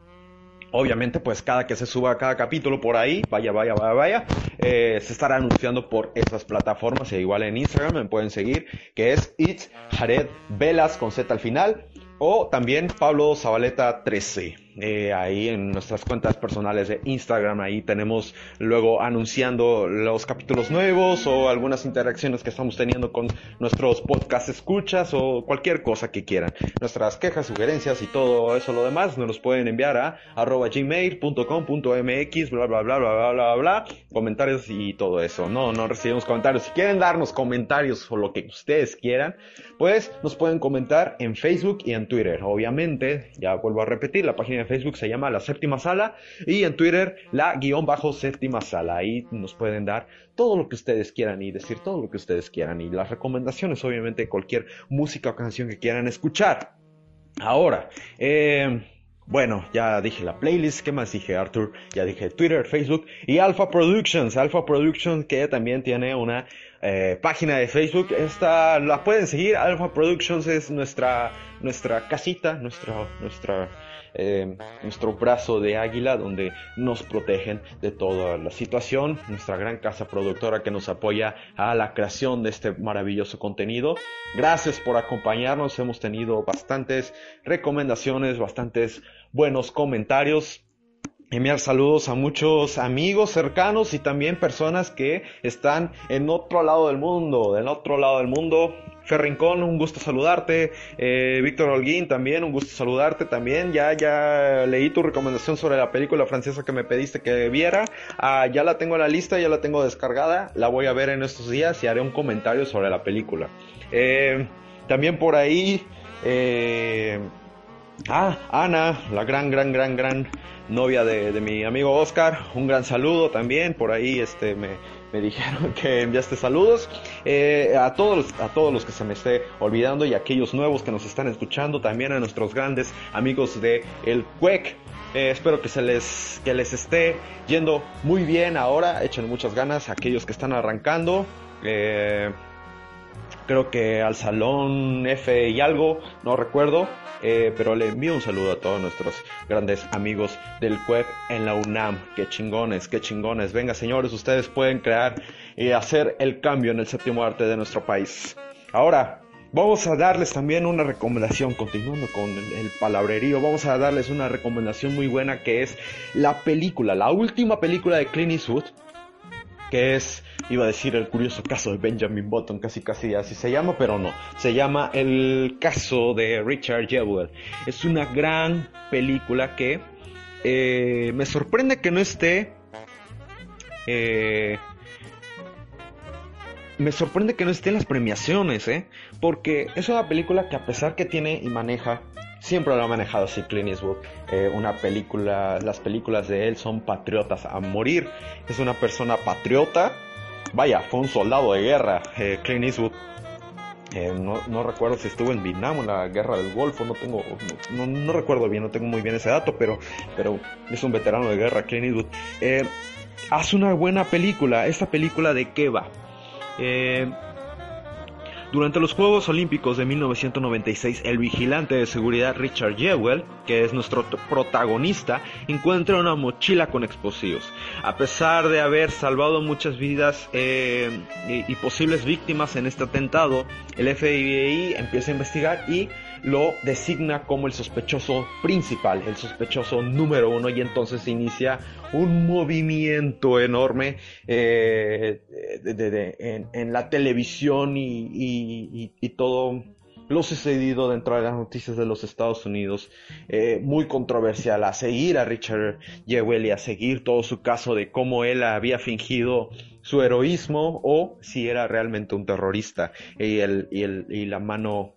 Obviamente, pues cada que se suba cada capítulo por ahí, vaya, vaya, vaya, vaya, eh, se estará anunciando por esas plataformas. E igual en Instagram me pueden seguir, que es It's Jared Velas con Z al final. O también Pablo Zabaleta 13. Eh, ahí en nuestras cuentas personales de Instagram, ahí tenemos luego anunciando los capítulos nuevos o algunas interacciones que estamos teniendo con nuestros podcast escuchas o cualquier cosa que quieran. Nuestras quejas, sugerencias y todo eso lo demás nos los pueden enviar a arroba gmail.com.mx, bla bla bla bla bla bla bla, comentarios y todo eso. No, no recibimos comentarios. Si quieren darnos comentarios o lo que ustedes quieran, pues nos pueden comentar en Facebook y en Twitter. Obviamente, ya vuelvo a repetir, la página Facebook se llama La Séptima Sala y en Twitter la guion bajo séptima sala. Ahí nos pueden dar todo lo que ustedes quieran y decir todo lo que ustedes quieran y las recomendaciones, obviamente, cualquier música o canción que quieran escuchar. Ahora, eh, bueno, ya dije la playlist, ¿qué más dije Arthur? Ya dije Twitter, Facebook y Alpha Productions. Alpha Productions que también tiene una eh, página de Facebook. Esta la pueden seguir. Alpha Productions es nuestra nuestra casita, nuestra nuestra eh, nuestro brazo de águila donde nos protegen de toda la situación. Nuestra gran casa productora que nos apoya a la creación de este maravilloso contenido. Gracias por acompañarnos. Hemos tenido bastantes recomendaciones, bastantes buenos comentarios enviar saludos a muchos amigos cercanos y también personas que están en otro lado del mundo, del otro lado del mundo. Ferrincón, un gusto saludarte. Eh, Víctor Holguín, también un gusto saludarte también. Ya, ya leí tu recomendación sobre la película francesa que me pediste que viera. Ah, ya la tengo en la lista, ya la tengo descargada. La voy a ver en estos días y haré un comentario sobre la película. Eh, también por ahí. Eh, Ah, Ana, la gran, gran, gran, gran novia de, mi amigo Oscar. Un gran saludo también. Por ahí este, me, me dijeron que enviaste saludos. Eh, a, todos, a todos los que se me esté olvidando y a aquellos nuevos que nos están escuchando. También a nuestros grandes amigos de El Cuec. Eh, espero que se les, que les esté yendo muy bien ahora. Echen muchas ganas a aquellos que están arrancando. Eh, creo que al salón F y algo, no recuerdo. Eh, pero le envío un saludo a todos nuestros grandes amigos del web en la UNAM. Qué chingones, qué chingones. Venga, señores, ustedes pueden crear y hacer el cambio en el séptimo arte de nuestro país. Ahora, vamos a darles también una recomendación, continuando con el, palabrerío, vamos a darles una recomendación muy buena que es la película, la última película de Clint Eastwood, que es iba a decir el curioso caso de Benjamin Button, casi casi así se llama, pero no, se llama El caso de Richard Jewell. Es una gran película que eh, me sorprende que no esté... Eh, me sorprende que no esté en las premiaciones, ¿eh? Porque es una película que a pesar que tiene y maneja siempre lo ha manejado así Clint Eastwood. Eh, una película, las películas de él son patriotas a morir. Es una persona patriota. Vaya, fue un soldado de guerra, eh, Clint Eastwood. Eh, no, recuerdo si estuvo en Vietnam o en la guerra del Golfo, no tengo, no, recuerdo bien, no tengo muy bien ese dato, pero, pero es un veterano de guerra, Clint Eastwood. Hace una buena película, esta película de qué va. Eh, durante los Juegos Olímpicos de 1996, el vigilante de seguridad Richard Jewell, que es nuestro protagonista, encuentra una mochila con explosivos. A pesar de haber salvado muchas vidas eh, y, y, posibles víctimas en este atentado, el FBI empieza a investigar y lo designa como el sospechoso principal, el sospechoso número uno, y entonces se inicia un movimiento enorme eh, en, la televisión y, todo lo sucedido dentro de las noticias de los Estados Unidos, eh, muy controversial, a seguir a Richard Jewell y a seguir todo su caso de cómo él había fingido su heroísmo o si era realmente un terrorista y, el, y la mano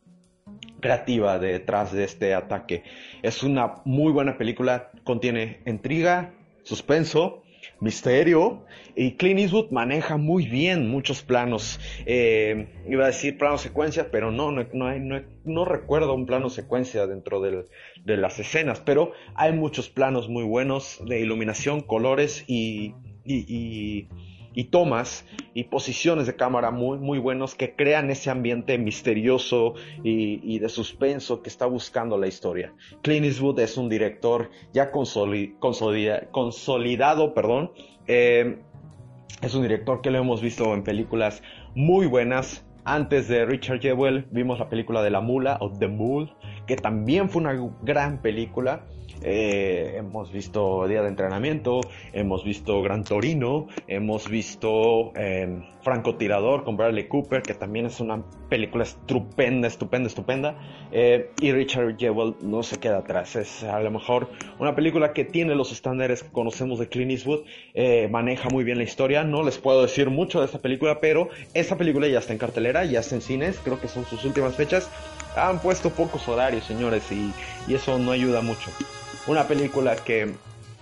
creativa detrás de este ataque. Es una muy buena película, contiene intriga, suspenso, misterio y Clint Eastwood maneja muy bien muchos planos. Eh, iba a decir plano secuencia, pero no, no, no, no, no recuerdo un plano secuencia dentro de las escenas, pero hay muchos planos muy buenos de iluminación, colores y- y- y tomas y posiciones de cámara muy, muy buenos que crean ese ambiente misterioso y, de suspenso que está buscando la historia. Clint Eastwood es un director ya consoli- consolida- consolidado, perdón. Eh, es un director que lo hemos visto en películas muy buenas. Antes de Richard Jewell vimos la película de La Mula o The Mule, que también fue una gran película. Eh, hemos visto Día de Entrenamiento, hemos visto Gran Torino, hemos visto eh, Francotirador con Bradley Cooper, que también es una película estupenda, estupenda, estupenda. Eh, y Richard Jewell no se queda atrás. Es a lo mejor una película que tiene los estándares que conocemos de Clint Eastwood, eh, maneja muy bien la historia. No les puedo decir mucho de esta película, pero esta película ya está en cartelera, ya está en cines, creo que son sus últimas fechas. Han puesto pocos horarios, señores, y, y eso no ayuda mucho. Una película que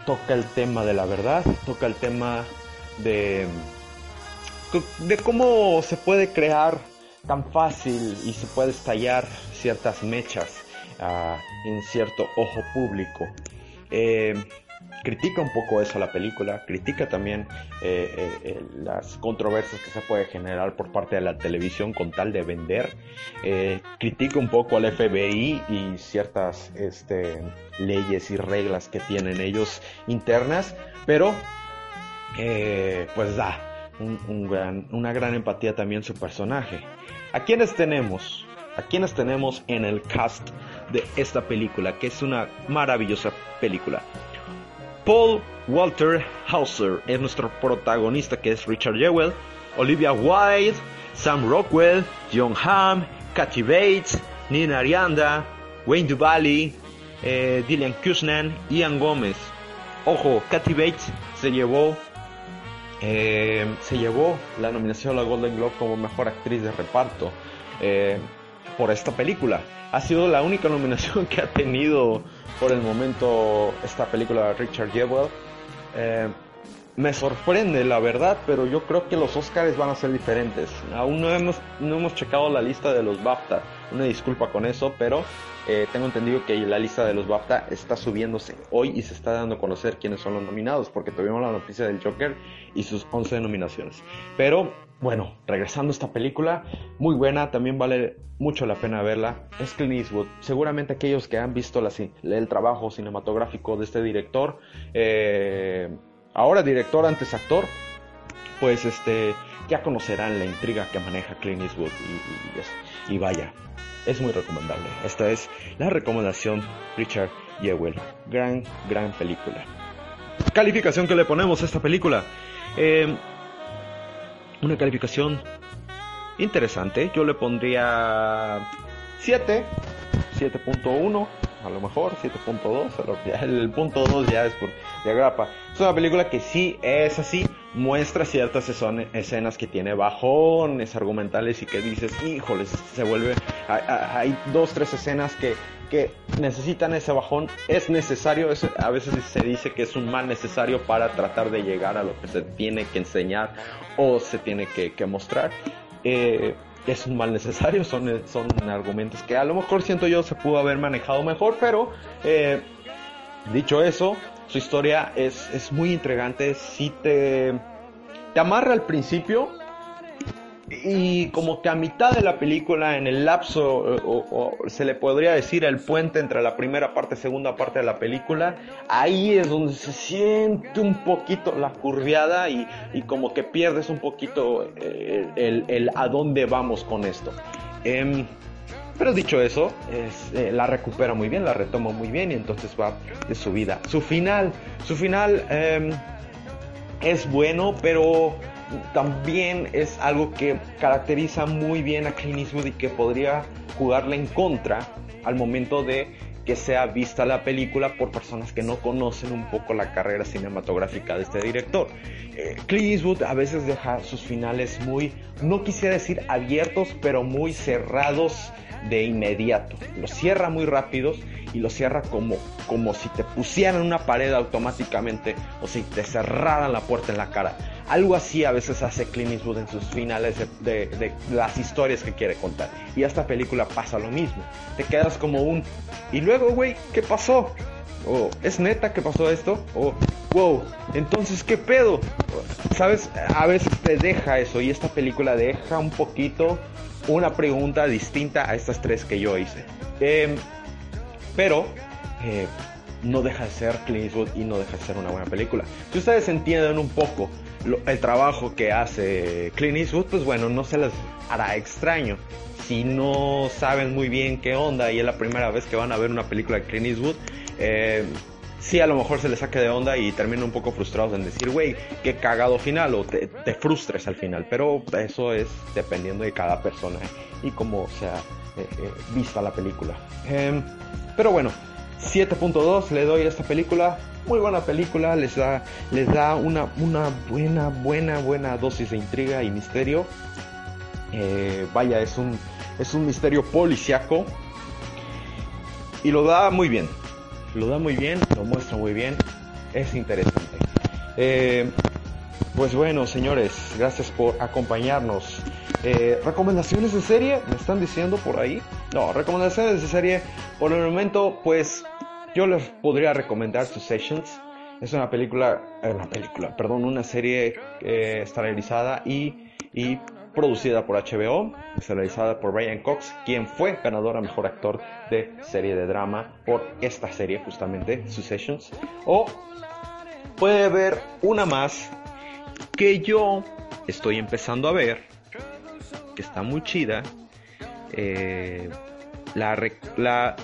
toca el tema de la verdad, toca el tema de, de cómo se puede crear tan fácil y se puede estallar ciertas mechas ah, en cierto ojo público. Eh, critica un poco eso la película, critica también eh, eh, eh, las controversias que se puede generar por parte de la televisión con tal de vender, critica un poco al FBI y ciertas este, leyes y reglas que tienen ellos internas, pero pues da una gran empatía también su personaje. ¿A quiénes tenemos? ¿A quiénes tenemos en el cast de esta película? Que es una maravillosa película. Paul Walter Hauser es nuestro protagonista, que es Richard Jewell. Olivia Wilde, Sam Rockwell, John Hamm, Kathy Bates, Nina Arianda, Wayne Duvall, eh, Dylan Kushnan, Ian Gómez. Ojo, Kathy Bates se llevó eh, se llevó la nominación a la Golden Globe como mejor actriz de reparto eh, por esta película. Ha sido la única nominación [laughs] que ha tenido por el momento esta película de Richard Jewell. Eh, me sorprende la verdad, pero yo creo que los Oscars van a ser diferentes. Aún no hemos, no hemos checado la lista de los BAFTA. Una disculpa con eso, pero eh, tengo entendido que la lista de los BAFTA está subiéndose hoy y se está dando a conocer quiénes son los nominados, porque tuvimos la noticia del Joker y sus 11 nominaciones. Pero bueno, regresando a esta película, muy buena, también vale mucho la pena verla. Es Clint Eastwood. Seguramente aquellos que han visto el trabajo cinematográfico de este director, eh, ahora director, antes actor, pues este ya conocerán la intriga que maneja Clint Eastwood y, y- y vaya, es muy recomendable. Esta es la recomendación Richard Jewell. Gran, gran película. Calificación que le ponemos a esta película. Eh, una calificación interesante. Yo le pondría 7, 7.1, a lo mejor 7.2, pero ya el punto 2 ya es por de agrapa. Es una película que sí es así, muestra ciertas escenas que tiene bajones argumentales y que dices, híjoles, se vuelve, hay, dos, tres escenas que, que necesitan ese bajón, es necesario, es- a veces se dice que es un mal necesario para tratar de llegar a lo que se tiene que enseñar o se tiene que, que mostrar. Eh, es un mal necesario, son, son argumentos que a lo mejor siento yo se pudo haber manejado mejor, pero eh, dicho eso, su historia es, es muy intrigante, sí te, te amarra al principio y como que a mitad de la película, en el lapso, o, o se le podría decir el puente entre la primera parte y segunda parte de la película, ahí es donde se siente un poquito la curviada y, y como que pierdes un poquito eh, el, el a dónde vamos con esto. Em, Pero dicho eso, es, eh, la recupera muy bien, la retoma muy bien y entonces va de su vida. Su final, su final em, es bueno, pero también es algo que caracteriza muy bien a Clint Eastwood y que podría jugarle en contra al momento de que sea vista la película por personas que no conocen un poco la carrera cinematográfica de este director. Eh, Clint Eastwood a veces deja sus finales muy, no quisiera decir abiertos, pero muy cerrados de inmediato. Los cierra muy rápidos y los cierra como, como si te pusieran una pared automáticamente o si te cerraran la puerta en la cara. Algo así a veces hace Clint Eastwood en sus finales de, de- las historias que quiere contar. Y esta película pasa lo mismo. Te quedas como un... ¿Y luego, güey? ¿Qué pasó? ¿O es neta que pasó esto? ¿O wow? Entonces, ¿qué pedo? ¿Sabes? A veces te deja eso y esta película deja un poquito una pregunta distinta a estas tres que yo hice. Em, pero eh, no deja de ser Clint Eastwood y no deja de ser una buena película. Si ustedes entienden un poco el trabajo que hace Clint Eastwood, pues bueno, no se les hará extraño. Si no saben muy bien qué onda y es la primera vez que van a ver una película de Clint Eastwood, eh, sí a lo mejor se les saque de onda y terminan un poco frustrados en decir, güey, qué cagado final o te, te frustres al final. Pero eso es dependiendo de cada persona y cómo sea eh, eh, vista la película. Em, pero bueno, 7.2 le doy a esta película. Muy buena película, les da, les da una, una buena, buena, buena dosis de intriga y misterio. Eh, vaya, es un, es un misterio policiaco. Y lo da muy bien. Lo da muy bien, lo muestra muy bien. Es interesante. Eh, pues bueno, señores, gracias por acompañarnos. Eh, ¿Recomendaciones de serie? ¿Me están diciendo por ahí? No, recomendaciones de serie. Por el momento, pues yo les podría recomendar Successions. Es una película, eh, una película, perdón, una serie eh, y, producida por HBO, estelarizada por Brian Cox, quien fue ganador a mejor actor de serie de drama por esta serie, justamente, Successions. O puede ver una más que yo estoy empezando a ver, que está muy chida. Eh, la, la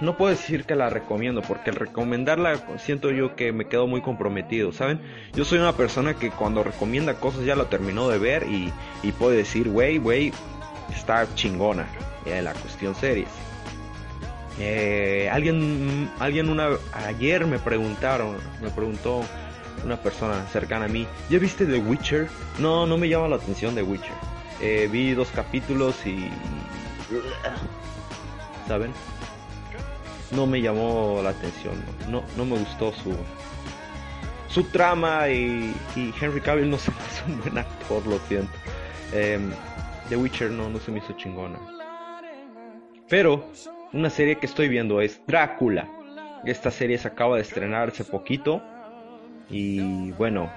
no puedo decir que la recomiendo porque al recomendarla siento yo que me quedo muy comprometido, ¿saben? Yo soy una persona que cuando recomienda cosas ya lo terminó de ver y, y puede decir, wey, wey, está chingona en la cuestión series. Eh, alguien, alguien una, ayer me preguntaron, me preguntó una persona cercana a mí, ¿ya viste The Witcher? No, no me llama la atención The Witcher. Eh, vi dos capítulos y... ¿Saben? No me llamó la atención, no, no me gustó su... Su trama y, Henry Cavill no se [laughs] me hace un buen actor, lo siento. Em, The Witcher no, no se me hizo chingona. Pero una serie que estoy viendo es Drácula. Esta serie se acaba de estrenar hace poquito. Y bueno,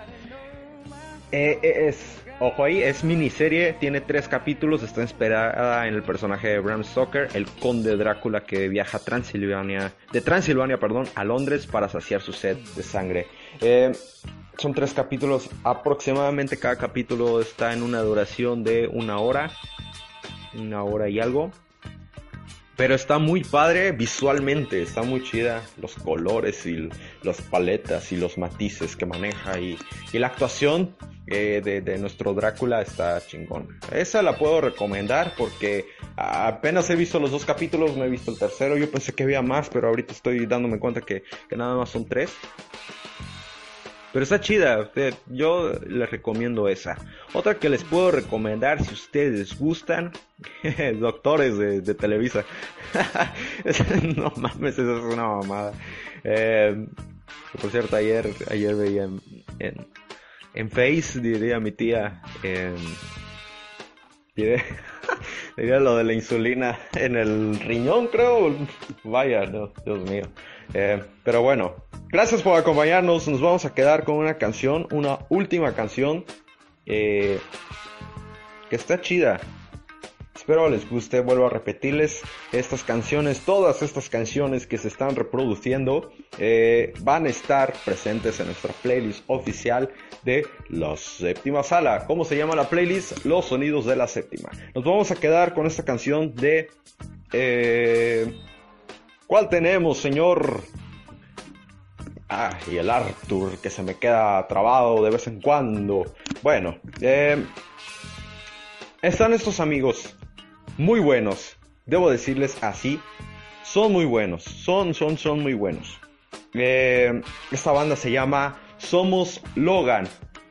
eh, eh, es, ojo ahí, es miniserie, tiene tres capítulos, está inspirada en el personaje de Bram Stoker, el conde Drácula que viaja a Transilvania, de Transilvania, perdón, a Londres para saciar su sed de sangre. Eh, son tres capítulos, aproximadamente cada capítulo está en una duración de una hora, una hora y algo. Pero está muy padre visualmente, está muy chida los colores y las paletas y los matices que maneja y, y la actuación eh, de, de nuestro Drácula está chingón. Esa la puedo recomendar porque apenas he visto los dos capítulos, no he visto el tercero, yo pensé que había más, pero ahorita estoy dándome cuenta que, que nada más son tres. Pero está chida, eh, yo les recomiendo esa. Otra que les puedo recomendar si ustedes gustan, [laughs] doctores de, Televisa. [laughs] no mames, esa es una mamada. Eh, por cierto, ayer, ayer veía en, en, Face, diría mi tía, en, [laughs] diría, lo de la insulina en el riñón, creo. Vaya, no, Dios mío. Eh, pero bueno, gracias por acompañarnos. Nos vamos a quedar con una canción, una última canción eh, que está chida. Espero les guste, vuelvo a repetirles estas canciones, todas estas canciones que se están reproduciendo eh, van a estar presentes en nuestra playlist oficial de la séptima sala. ¿Cómo se llama la playlist? Los sonidos de la séptima. Nos vamos a quedar con esta canción de... Eh, ¿Cuál tenemos, señor? Ah, y el Arthur, que se me queda trabado de vez en cuando. Bueno, eh, están estos amigos muy buenos. Debo decirles así. Son muy buenos. Son, son, son muy buenos. Eh, esta banda se llama Somos Logan.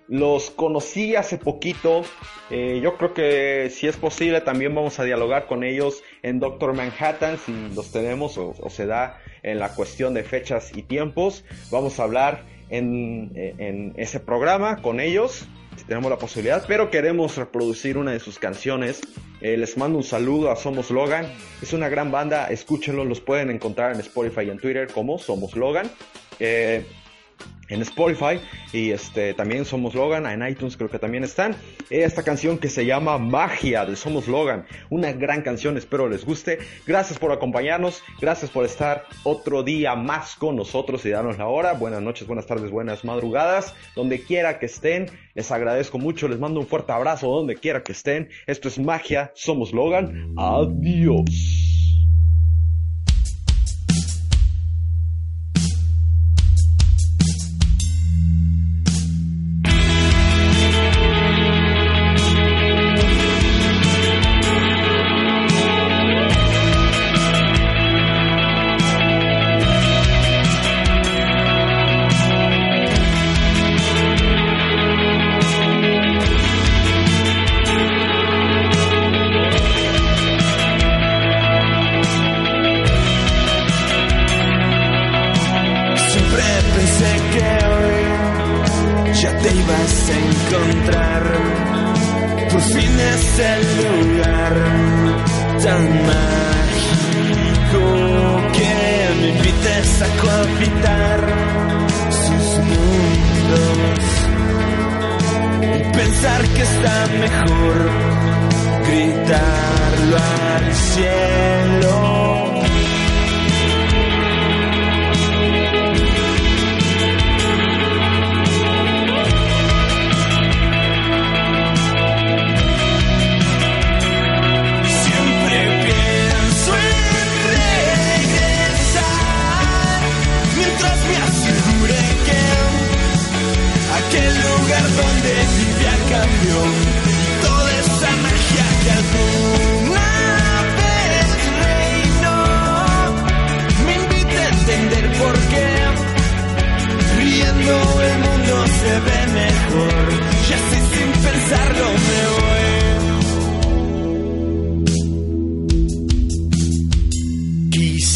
Los conocí hace poquito. Eh, yo creo que si es posible también vamos a dialogar con ellos en Doctor Manhattan si los tenemos o, o se da en la cuestión de fechas y tiempos. Vamos a hablar en, en ese programa con ellos si tenemos la posibilidad, pero queremos reproducir una de sus canciones. Eh, les mando un saludo a Somos Logan. Es una gran banda, escúchenlo, los pueden encontrar en Spotify y en Twitter como Somos Logan. Eh, en Spotify y este también Somos Logan, en iTunes creo que también están. Esta canción que se llama Magia de Somos Logan, una gran canción, espero les guste. Gracias por acompañarnos, gracias por estar otro día más con nosotros y darnos la hora. Buenas noches, buenas tardes, buenas madrugadas, donde quiera que estén. Les agradezco mucho, les mando un fuerte abrazo donde quiera que estén. Esto es Magia, Somos Logan. Adiós.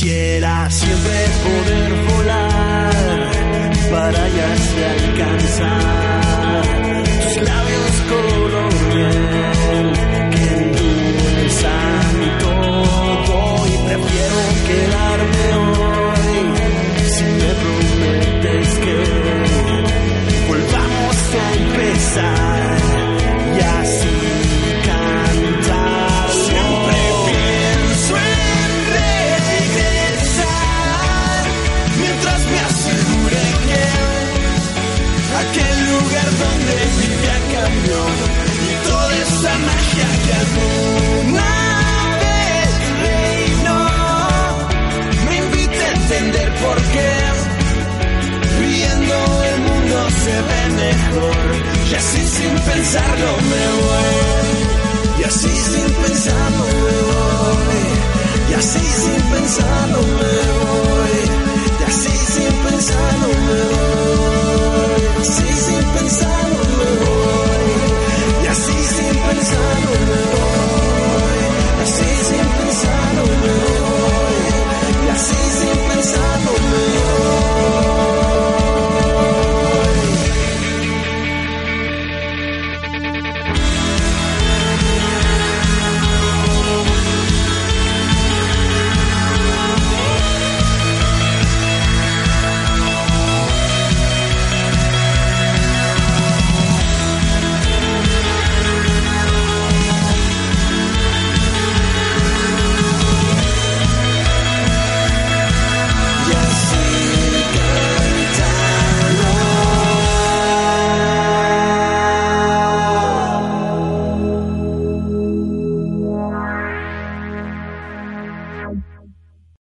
Quisiera siempre poder volar para ya se alcanzar se ve mejor. Y así sin pensarlo me voy. Y así sin pensarlo me voy. Y así sin pensarlo me voy. Y así sin pensarlo me voy. Así sin pensarlo.